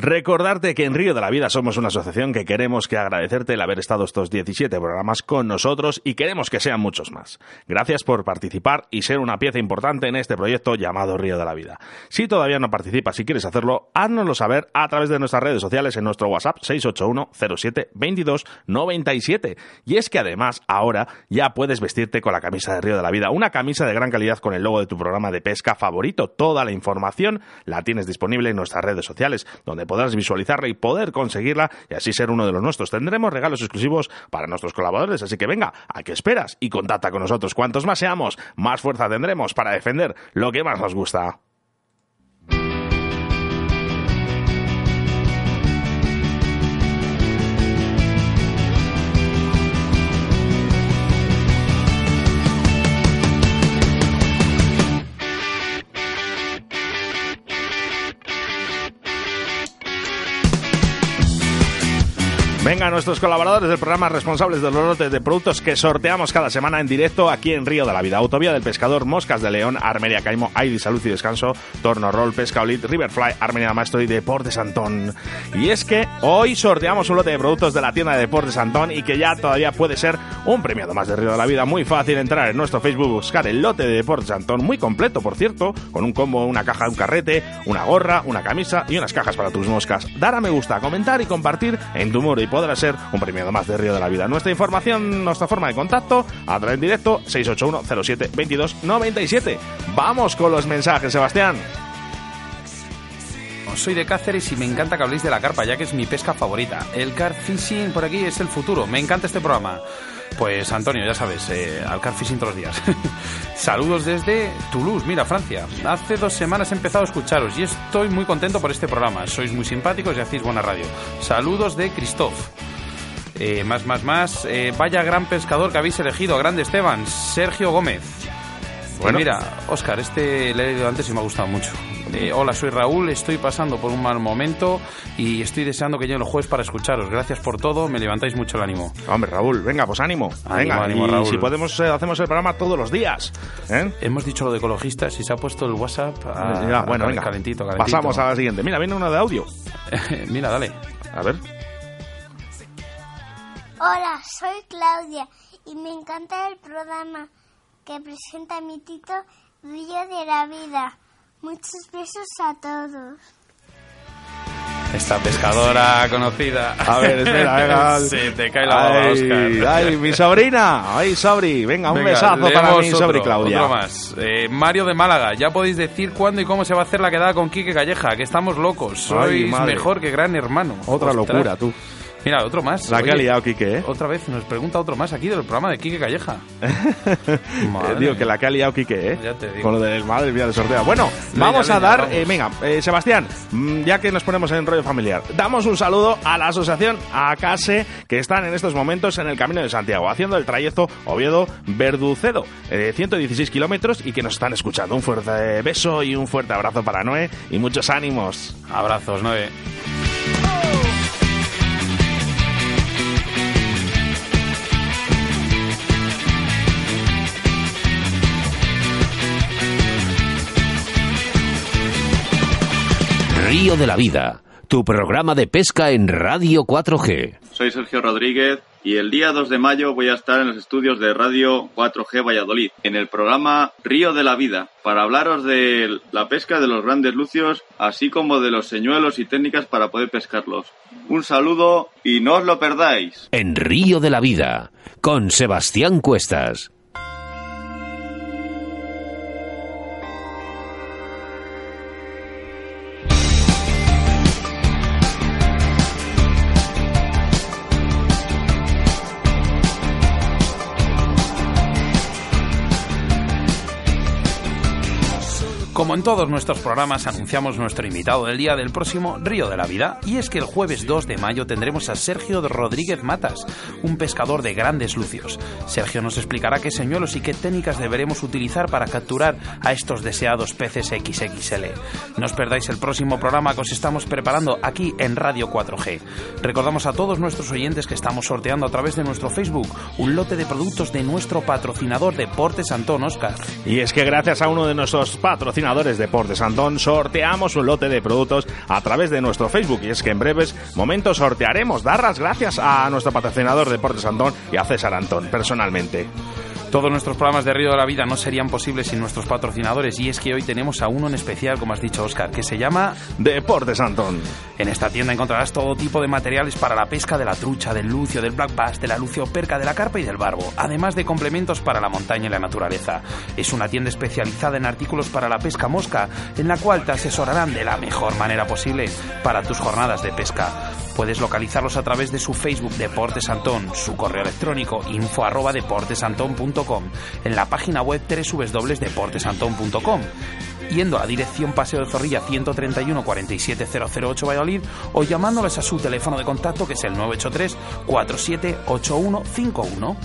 Recordarte que en Río de la Vida somos una asociación que queremos que agradecerte el haber estado estos 17 programas con nosotros y queremos que sean muchos más. Gracias por participar y ser una pieza importante en este proyecto llamado Río de la Vida. Si todavía no participas y quieres hacerlo, háznoslo saber a través de nuestras redes sociales en nuestro WhatsApp 681 07 22 97. Y es que además ahora ya puedes vestirte con la camisa de Río de la Vida, una camisa de gran calidad con el logo de tu programa de pesca favorito. Toda la información la tienes disponible en nuestras redes sociales, donde podrás visualizarla y poder conseguirla y así ser uno de los nuestros. Tendremos regalos exclusivos para nuestros colaboradores, así que venga, ¿a qué esperas? Y contacta con nosotros. Cuantos más seamos, más fuerza tendremos para defender lo que más nos gusta. Venga, nuestros colaboradores del programa responsables de los lotes de productos que sorteamos cada semana en directo aquí en Río de la Vida. Autovía del Pescador, Moscas de León, Armería Caimo, Aidi Salud y Descanso, Torno Roll, Pesca Olit, Riverfly, Armería Maestro y Deportes Antón. Y es que hoy sorteamos un lote de productos de la tienda de Deportes Antón y que ya todavía puede ser un premiado más de Río de la Vida. Muy fácil entrar en nuestro Facebook, buscar el lote de Deportes Antón, muy completo, por cierto, con un combo, una caja, un carrete, una gorra, una camisa y unas cajas para tus moscas. Dar a me gusta, comentar y compartir en tu muro podrá ser un premiado más de Río de la Vida. Nuestra información, nuestra forma de contacto, a través directo 681 07 22 97. Vamos con los mensajes, Sebastián. Soy de Cáceres y me encanta que habléis de la carpa, ya que es mi pesca favorita. El car fishing por aquí es el futuro. Me encanta este programa. Pues Antonio, ya sabes, eh, al car fishing todos los días. Saludos desde Toulouse, mira, Francia. Hace dos semanas he empezado a escucharos y estoy muy contento por este programa. Sois muy simpáticos y hacéis buena radio. Saludos de Christophe. Eh, más, más, más. Eh, vaya gran pescador que habéis elegido, grande Esteban, Sergio Gómez. Pues Bueno. mira, Oscar, este le he leído antes y me ha gustado mucho. Eh, hola, soy Raúl, estoy pasando por un mal momento y estoy deseando que llegue el jueves para escucharos. Gracias por todo, me levantáis mucho el ánimo. Hombre, Raúl, venga, pues ánimo. Ánimo, venga, ánimo, y Raúl. si podemos, eh, hacemos el programa todos los días. ¿eh? Hemos dicho lo de ecologistas y se ha puesto el WhatsApp a, Ya, bueno, a- venga. calentito, calentito. Pasamos a la siguiente. Mira, viene uno de audio. Mira, dale. A ver. Hola, soy Claudia y me encanta el programa que presenta mi tito Río de la Vida. Muchos besos a todos. Esta pescadora conocida. A ver, espera, venga. Se te cae la baba, ay, ay, mi sobrina. Ay, sobri. Venga, un Venga, besazo para mi otro, sobri Claudia. otro más. Eh, Mario de Málaga, ya podéis decir cuándo y cómo se va a hacer la quedada con Quique Calleja, que estamos locos. Sois mejor que gran hermano. Otra Ostras. locura, tú. Mira, otro más. La que ha liado, Quique, ¿eh? Otra vez nos pregunta otro más aquí del programa de Quique Calleja. Madre Eh, digo, que la que ha liado Quique, ¿eh? Ya te digo. Con lo del madre mía del sorteo. Bueno, Leña, vamos a dar, vamos. eh, venga, eh, Sebastián, mm, ya que nos ponemos en rollo familiar, damos un saludo a la asociación ACASE que están en estos momentos en el Camino de Santiago, haciendo el trayecto Oviedo-Verducedo, eh, 116 kilómetros y que nos están escuchando. Un fuerte beso y un fuerte abrazo para Noé y muchos ánimos. Abrazos, Noé. Río de la Vida, tu programa de pesca en Radio 4G. Soy Sergio Rodríguez y el día 2 de mayo voy a estar en los estudios de Radio 4G Valladolid, en el programa Río de la Vida, para hablaros de la pesca de los grandes lucios, así como de los señuelos y técnicas para poder pescarlos. Un saludo y no os lo perdáis. En Río de la Vida, con Sebastián Cuestas. En todos nuestros programas, anunciamos nuestro invitado del día del próximo Río de la Vida. Y es que el jueves 2 de mayo tendremos a Sergio Rodríguez Matas, un pescador de grandes lucios. Sergio nos explicará qué señuelos y qué técnicas deberemos utilizar para capturar a estos deseados peces XXL. No os perdáis el próximo programa que os estamos preparando aquí en Radio 4G. Recordamos a todos nuestros oyentes que estamos sorteando a través de nuestro Facebook un lote de productos de nuestro patrocinador Deportes Antón Oscar. Y es que gracias a uno de nuestros patrocinadores Deportes Antón sorteamos un lote de productos a través de nuestro Facebook y es que en breves momentos sortearemos. Dar las gracias a nuestro patrocinador Deportes Antón y a César Antón personalmente. Todos nuestros programas de Río de la Vida no serían posibles sin nuestros patrocinadores y es que hoy tenemos a uno en especial, como has dicho Oscar, que se llama... Deportes Antón. En esta tienda encontrarás todo tipo de materiales para la pesca de la trucha, del lucio, del black bass, de la lucioperca, de la carpa y del barbo, además de complementos para la montaña y la naturaleza. Es una tienda especializada en artículos para la pesca mosca, en la cual te asesorarán de la mejor manera posible para tus jornadas de pesca. Puedes localizarlos a través de su Facebook Deportes Antón, su correo electrónico info arroba deportesantón.com, en la página web www.deportesantón.com, yendo a dirección Paseo de Zorrilla 131 47008 Valladolid o llamándoles a su teléfono de contacto que es el 983 478151.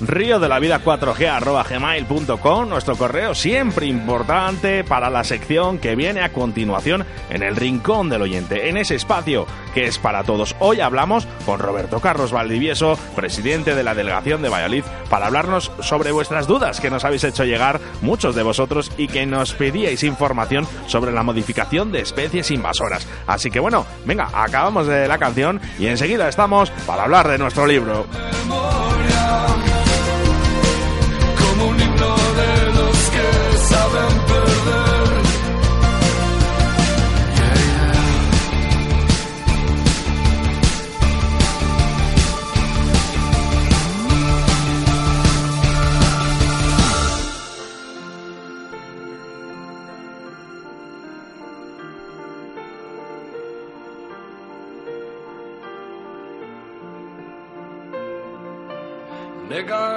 Río de la vida 4G arroba gmail.com, nuestro correo siempre importante para la sección que viene a continuación en el rincón del oyente, en ese espacio que es para todos. Hoy hablamos con Roberto Carlos Valdivieso, presidente de la delegación de Valladolid, para hablarnos sobre vuestras dudas que nos habéis hecho llegar muchos de vosotros y que nos pedíais información sobre la modificación de especies invasoras. Así que bueno, venga, acabamos de la canción y enseguida estamos para hablar de nuestro libro.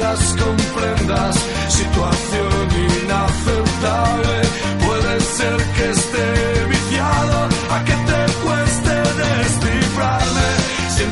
las comprendas, situación inaceptable, puede ser que esté viciado, a que te cueste descifrarme, si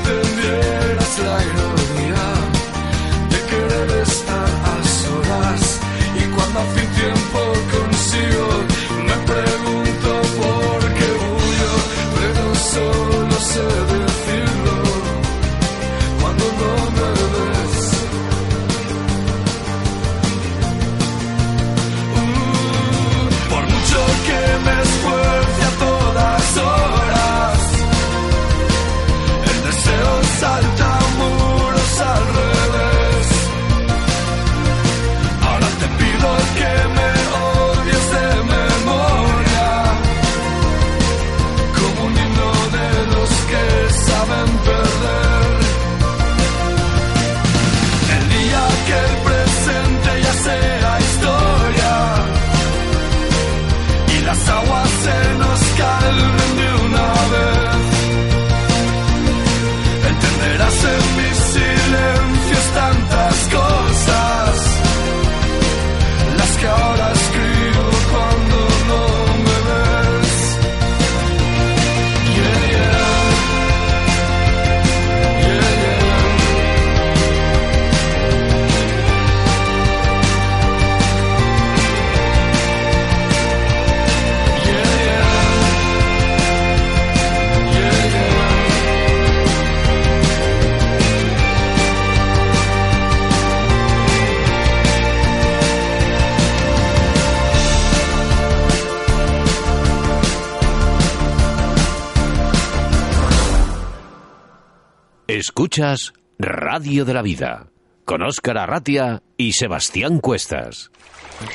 Radio de la Vida con Óscar Arratia y Sebastián Cuestas.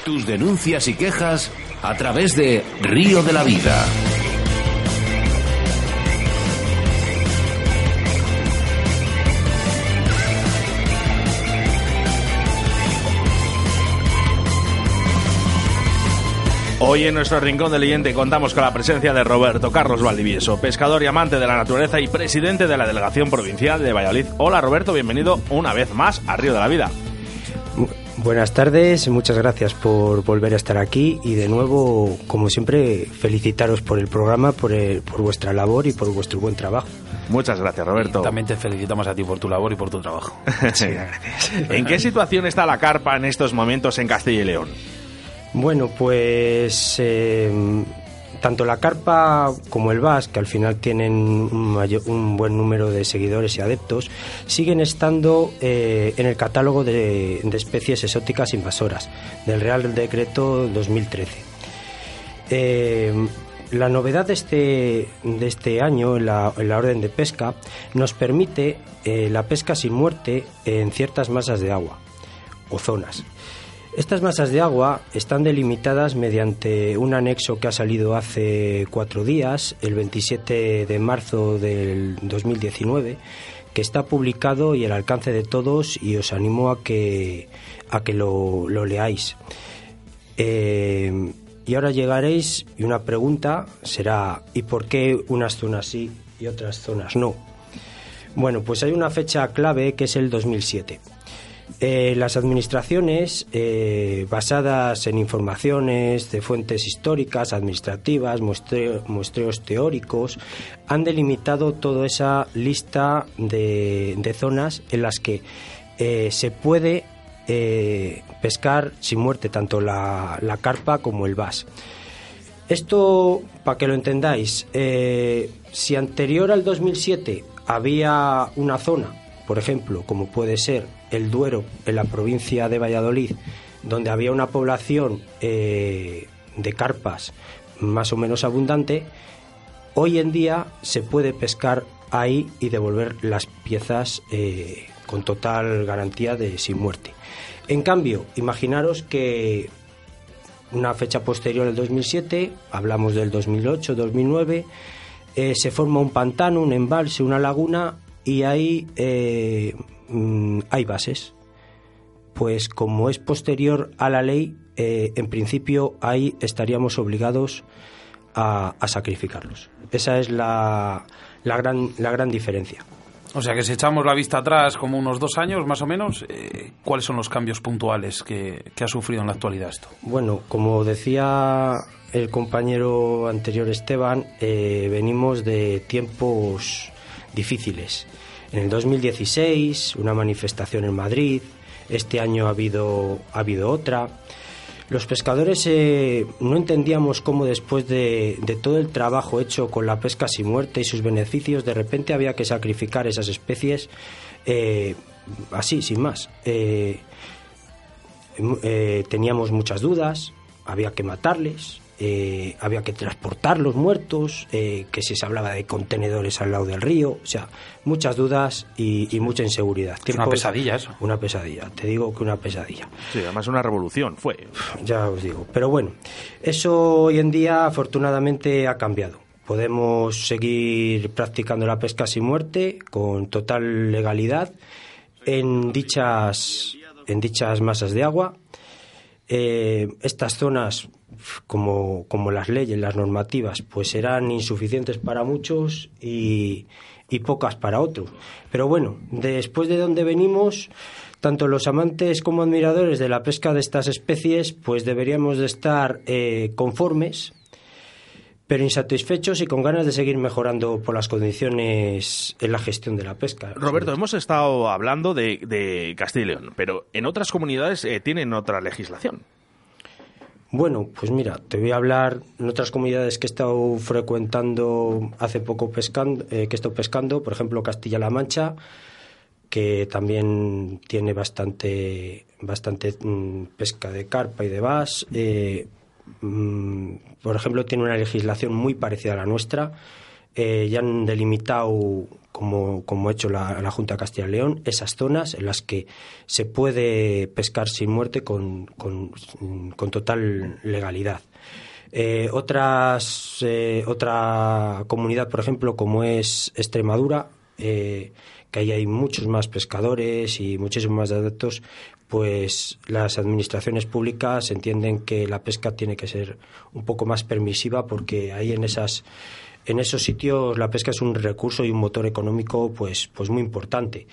Tus denuncias y quejas a través de Río de la Vida. Hoy en nuestro rincón del leyente contamos con la presencia de Roberto Carlos Valdivieso, pescador y amante de la naturaleza y presidente de la Delegación Provincial de Valladolid. Hola Roberto, bienvenido una vez más a Río de la Vida. Buenas tardes, muchas gracias por volver a estar aquí y de nuevo, como siempre, felicitaros por el programa, por, el- por vuestra labor y por vuestro buen trabajo. Muchas gracias Roberto. También te felicitamos a ti por tu labor y por tu trabajo. ¿En qué situación está la carpa en estos momentos en Castilla y León? Bueno, pues eh, tanto la carpa como el VAS, que al final tienen un, un buen número de seguidores y adeptos, siguen estando eh, en el catálogo de, especies exóticas invasoras del Real Decreto 2013. Eh, la novedad de este, de este año en la, en la orden de pesca nos permite la pesca sin muerte en ciertas masas de agua o zonas. Estas masas de agua están delimitadas mediante un anexo que ha salido hace cuatro días, el 27 de marzo del 2019, que está publicado y al alcance de todos y os animo a que, a que lo, lo leáis. Eh, y ahora llegaréis y una pregunta será ¿y por qué unas zonas sí y otras zonas no? Bueno, pues hay una fecha clave que es el 2007. Eh, las administraciones, eh, basadas en informaciones de fuentes históricas, administrativas, muestreo- muestreos teóricos, han delimitado toda esa lista de, zonas en las que eh, se puede pescar sin muerte tanto la, carpa como el bass. Esto, para que lo entendáis, si anterior al 2007 había una zona, por ejemplo, como puede ser el Duero, en la provincia de Valladolid, donde había una población eh, de carpas más o menos abundante, hoy en día se puede pescar ahí y devolver las piezas eh, con total garantía de sin muerte. En cambio, imaginaros que una fecha posterior al 2007, hablamos del 2008, 2009, eh, se forma un pantano, un embalse, una laguna y ahí eh, mm, hay bases. Pues como es posterior a la ley, eh, en principio ahí estaríamos obligados a, a sacrificarlos. Esa es la, la, gran, la gran diferencia. O sea que si echamos la vista atrás como unos dos años más o menos, eh, ¿cuáles son los cambios puntuales que, que, ha sufrido en la actualidad esto? Bueno, como decía el compañero anterior Esteban, eh, venimos de tiempos difíciles. En el 2016, una manifestación en Madrid, este año ha habido, ha habido otra. Los pescadores eh, no entendíamos cómo después de, todo el trabajo hecho con la pesca sin muerte y sus beneficios, de repente había que sacrificar esas especies eh, así, sin más. Eh, teníamos muchas dudas, había que matarles, eh, había que transportar los muertos, eh, que si se hablaba de contenedores al lado del río, o sea, muchas dudas y, y mucha inseguridad. Es una pesadilla eso. Una pesadilla, te digo que una pesadilla. Sí, además una revolución fue. Ya os digo, pero bueno, eso hoy en día afortunadamente ha cambiado. Podemos seguir practicando la pesca sin muerte con total legalidad en dichas, en dichas masas de agua. Eh, estas zonas como, como las leyes, las normativas, pues serán insuficientes para muchos y, y pocas para otros. Pero bueno, después de donde venimos, tanto los amantes como admiradores de la pesca de estas especies, pues deberíamos de estar eh, conformes, pero insatisfechos y con ganas de seguir mejorando por las condiciones en la gestión de la pesca. Roberto, hemos estado hablando de, de Castilla y León, pero en otras comunidades eh, tienen otra legislación. Bueno, pues mira, te voy a hablar en otras comunidades que he estado frecuentando hace poco pescando, eh, que he estado pescando, por ejemplo Castilla-La Mancha, que también tiene bastante, bastante mmm, pesca de carpa y de bass. Eh, mmm, por ejemplo, tiene una legislación muy parecida a la nuestra. Eh, ya han delimitado como, como ha hecho la, Junta de Castilla y León, esas zonas en las que se puede pescar sin muerte con, con, con total legalidad. Eh, otras, eh, otra comunidad, por ejemplo, como es Extremadura, eh, que ahí hay muchos más pescadores y muchísimos más adeptos, pues las administraciones públicas entienden que la pesca tiene que ser un poco más permisiva porque ahí en esas en esos sitios la pesca es un recurso y un motor económico pues, pues muy importante.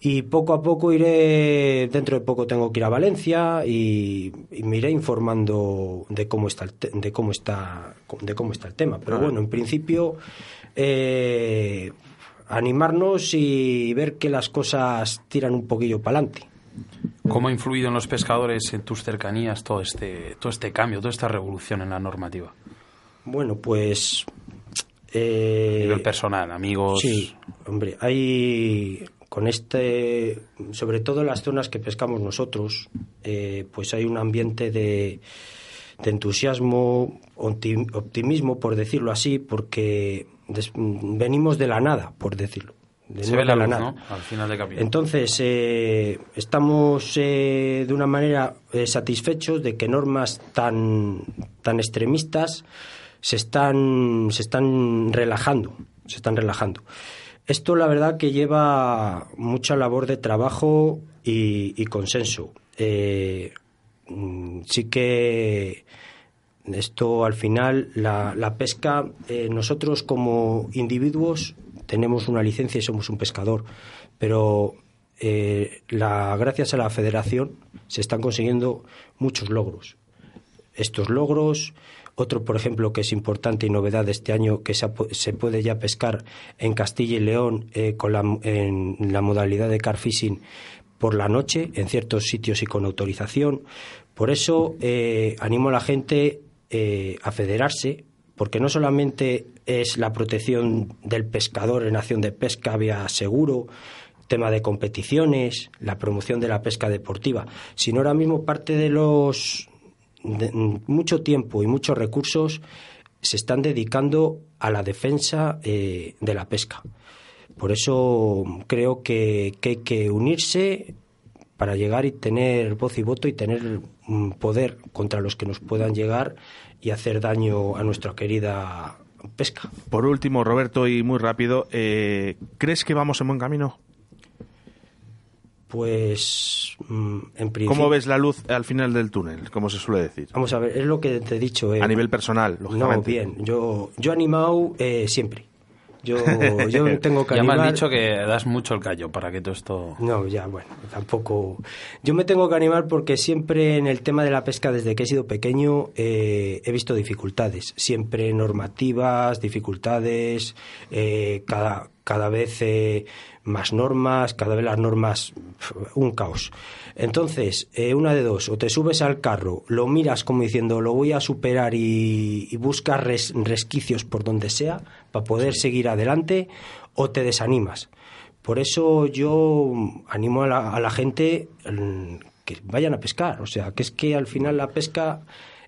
Y poco a poco iré, dentro de poco tengo que ir a Valencia y, y me iré informando de cómo está el, te, de cómo está, de cómo está el tema. Pero bueno, en principio eh, animarnos y ver que las cosas tiran un poquillo para adelante. ¿Cómo ha influido en los pescadores en tus cercanías todo este, todo este cambio, toda esta revolución en la normativa? Bueno, pues eh, a nivel personal, amigos. Sí, hombre, hay con este, sobre todo en las zonas que pescamos nosotros, eh, pues hay un ambiente de, de entusiasmo, optimismo, por decirlo así, porque des, venimos de la nada, por decirlo. De Se ve la, luz, ¿no? Al final de capítulo. Entonces, eh, estamos eh, de una manera satisfechos de que normas tan, tan extremistas se están, se están relajando, se están relajando. Esto la verdad que lleva mucha labor de trabajo y, consenso. Eh, sí que esto al final, la, la pesca, eh, nosotros como individuos tenemos una licencia y somos un pescador, pero eh, la, gracias a la federación se están consiguiendo muchos logros. Estos logros otro, por ejemplo, que es importante y novedad de este año, que se, se puede ya pescar en Castilla y León eh, con la, en la modalidad de car fishing por la noche en ciertos sitios y con autorización. Por eso eh, animo a la gente eh, a federarse, porque no solamente es la protección del pescador en acción de pesca vía seguro, tema de competiciones, la promoción de la pesca deportiva, sino ahora mismo parte de los de, mucho tiempo y muchos recursos se están dedicando a la defensa eh, de la pesca. Por eso creo que, hay que unirse para llegar y tener voz y voto y tener un poder contra los que nos puedan llegar y hacer daño a nuestra querida pesca. Por último, Roberto, y muy rápido, eh, ¿crees que vamos en buen camino? Pues, mm, en principio... ¿Cómo ves la luz al final del túnel, como se suele decir? Vamos a ver, es lo que te he dicho. eh, A nivel personal, No, lógicamente. bien. Yo, yo animado eh, siempre. Yo, yo tengo que Ya me animar... han dicho que das mucho el callo para que todo esto... No, ya, bueno, tampoco. Yo me tengo que animar porque siempre en el tema de la pesca, desde que he sido pequeño, eh, he visto dificultades. Siempre normativas, dificultades, eh, cada, cada vez eh, más normas, cada vez las normas, un caos. Entonces, eh, una de dos, o te subes al carro, lo miras como diciendo, lo voy a superar y, y buscas res- resquicios por donde sea para poder seguir adelante, o te desanimas. Por eso yo animo a la, a la gente mm, que vayan a pescar. O sea, que es que al final la pesca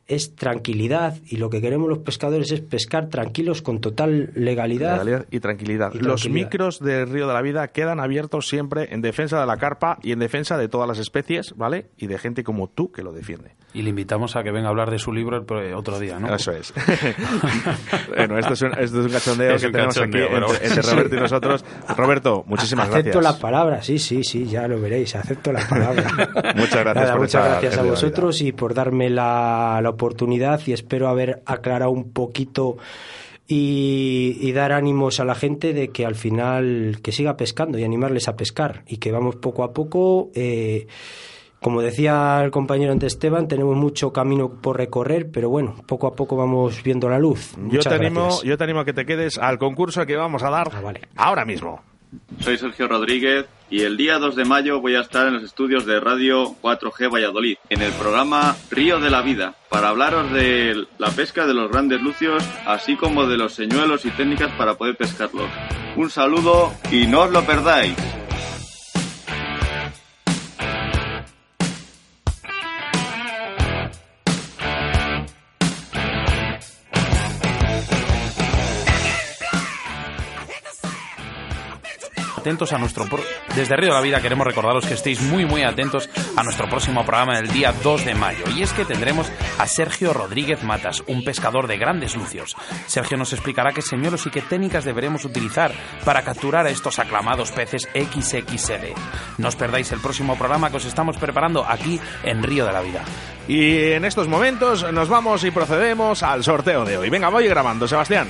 es tranquilidad y lo que queremos los pescadores es pescar tranquilos con total legalidad. Legalidad y tranquilidad. Y Los tranquilidad. micros del Río de la Vida quedan abiertos siempre en defensa de la carpa y en defensa de todas las especies, ¿vale? Y de gente como tú que lo defiende. Y le invitamos a que venga a hablar de su libro el pro- otro día, ¿no? Eso es. bueno, esto es un, esto es un cachondeo Es que un tenemos cachondeo, aquí pero entre, Roberto y nosotros. Roberto, muchísimas acepto gracias. la palabra, sí, sí, sí, ya lo veréis, acepto la palabra. Muchas gracias Nada, por muchas estar gracias a vosotros y por darme la, la oportunidad y espero haber aclarado un poquito y, y dar ánimos a la gente de que al final que siga pescando y animarles a pescar y que vamos poco a poco. eh, como decía el compañero antes Esteban, tenemos mucho camino por recorrer, pero bueno, poco a poco vamos viendo la luz. Yo te, animo, yo te animo a que te quedes al concurso que vamos a dar ahora mismo. Soy Sergio Rodríguez y el día 2 de mayo voy a estar en los estudios de Radio 4G Valladolid, en el programa Río de la Vida, para hablaros de la pesca de los grandes lucios, así como de los señuelos y técnicas para poder pescarlos. Un saludo y no os lo perdáis. Atentos a nuestro pro- desde Río de la Vida queremos recordaros que estéis muy muy atentos a nuestro próximo programa del día 2 de mayo y es que tendremos a Sergio Rodríguez Matas, un pescador de grandes lucios. Sergio nos explicará qué señuelos y qué técnicas deberemos utilizar para capturar a estos aclamados peces XXL. No os perdáis el próximo programa que os estamos preparando aquí en Río de la Vida. Y en estos momentos nos vamos y procedemos al sorteo de hoy. Venga, voy grabando, Sebastián.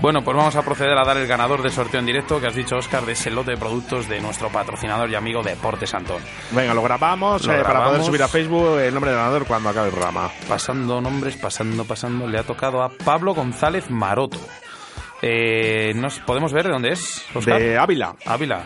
Bueno, pues vamos a proceder a dar el ganador del sorteo en directo que has dicho, Oscar, de ese lote de productos de nuestro patrocinador y amigo Deportes Antón. Venga, lo grabamos, Lo eh, para poder grabamos. subir a Facebook el nombre del ganador cuando acabe el programa. Pasando nombres, pasando, pasando, le ha tocado a Pablo González Maroto. Eh, ¿nos ¿Podemos ver de dónde es? De Ávila. Ávila.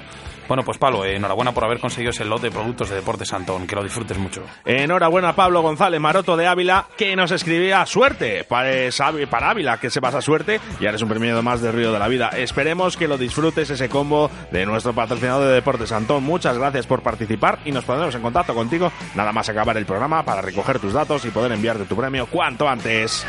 Bueno, pues Pablo, eh, enhorabuena por haber conseguido ese lote de productos de Deportes Antón. Que lo disfrutes mucho. Enhorabuena Pablo González Maroto de Ávila, que nos escribía suerte para, Ávila, que se pasa suerte y ahora es un premio más de Río de la Vida. Esperemos que lo disfrutes ese combo de nuestro patrocinador de Deportes Antón. Muchas gracias por participar y nos pondremos en contacto contigo nada más acabar el programa para recoger tus datos y poder enviarte tu premio cuanto antes.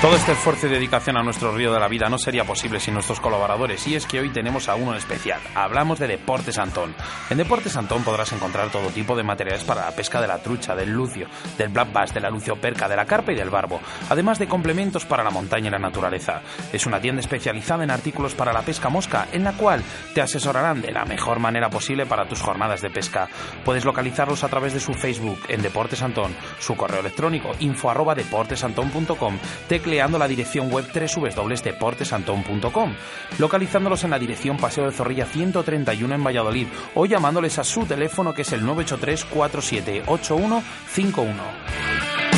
Todo este esfuerzo y dedicación a nuestro Río de la Vida no sería posible sin nuestros colaboradores y es que hoy tenemos a uno en especial. Hablamos de Deportes Antón. En Deportes Antón podrás encontrar todo tipo de materiales para la pesca de la trucha, del lucio, del black bass, de la lucioperca, de la carpa y del barbo, además de complementos para la montaña y la naturaleza. Es una tienda especializada en artículos para la pesca mosca, en la cual te asesorarán de la mejor manera posible para tus jornadas de pesca. Puedes localizarlos a través de su Facebook en Deportes Antón, su correo electrónico info arroba deportesantón.com, tecleando la dirección web www.deportesantón.com, localizándolos en la dirección Paseo de Zorrilla 131 en Valladolid o llamándoles a su teléfono que es el 983 478151.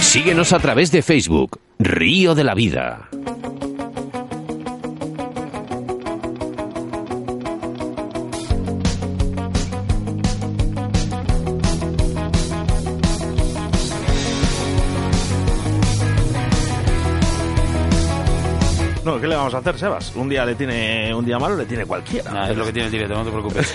Síguenos a través de Facebook, Río de la Vida. ¿Qué le vamos a hacer, Sebas? Un día le tiene un día malo, le tiene cualquiera. Es lo que tiene el directo, no te preocupes.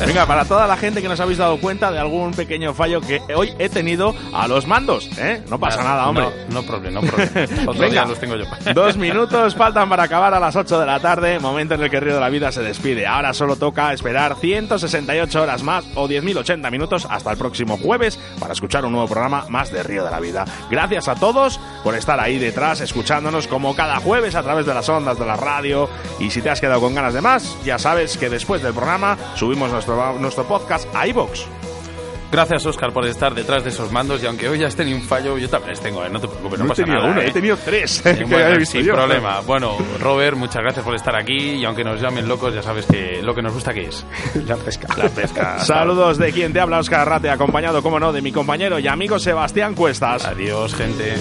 Venga, para toda la gente que nos habéis dado cuenta de algún pequeño fallo que hoy he tenido a los mandos, ¿eh? No pasa nada, hombre. No, no problema, no problema. Otro Venga, día los tengo yo. Dos minutos faltan para acabar a las 8 de la tarde, momento en el que Río de la Vida se despide. Ahora solo toca esperar 168 horas más o 10.080 minutos hasta el próximo jueves para escuchar un nuevo programa más de Río de la Vida. Gracias a todos por estar ahí detrás, escuchándonos como cada jueves a través de las ondas de la radio. Y si te has quedado con ganas de más, ya sabes que después del programa subimos nuestro, nuestro podcast a iVoox. Gracias, Oscar, por estar detrás de esos mandos. Y aunque hoy has tenido un fallo, yo también les tengo, ¿eh? no te preocupes, no, No he pasa tenido nada. uno, ¿eh? he tenido tres. Que bueno, visto sin yo. problema. Bueno, Robert, muchas gracias por estar aquí. Y aunque nos llamen locos, ya sabes que lo que nos gusta que es la pesca. La pesca. Saludos de quien te habla, Oscar Arrate, acompañado, como no, de mi compañero y amigo Sebastián Cuestas. Adiós, gente.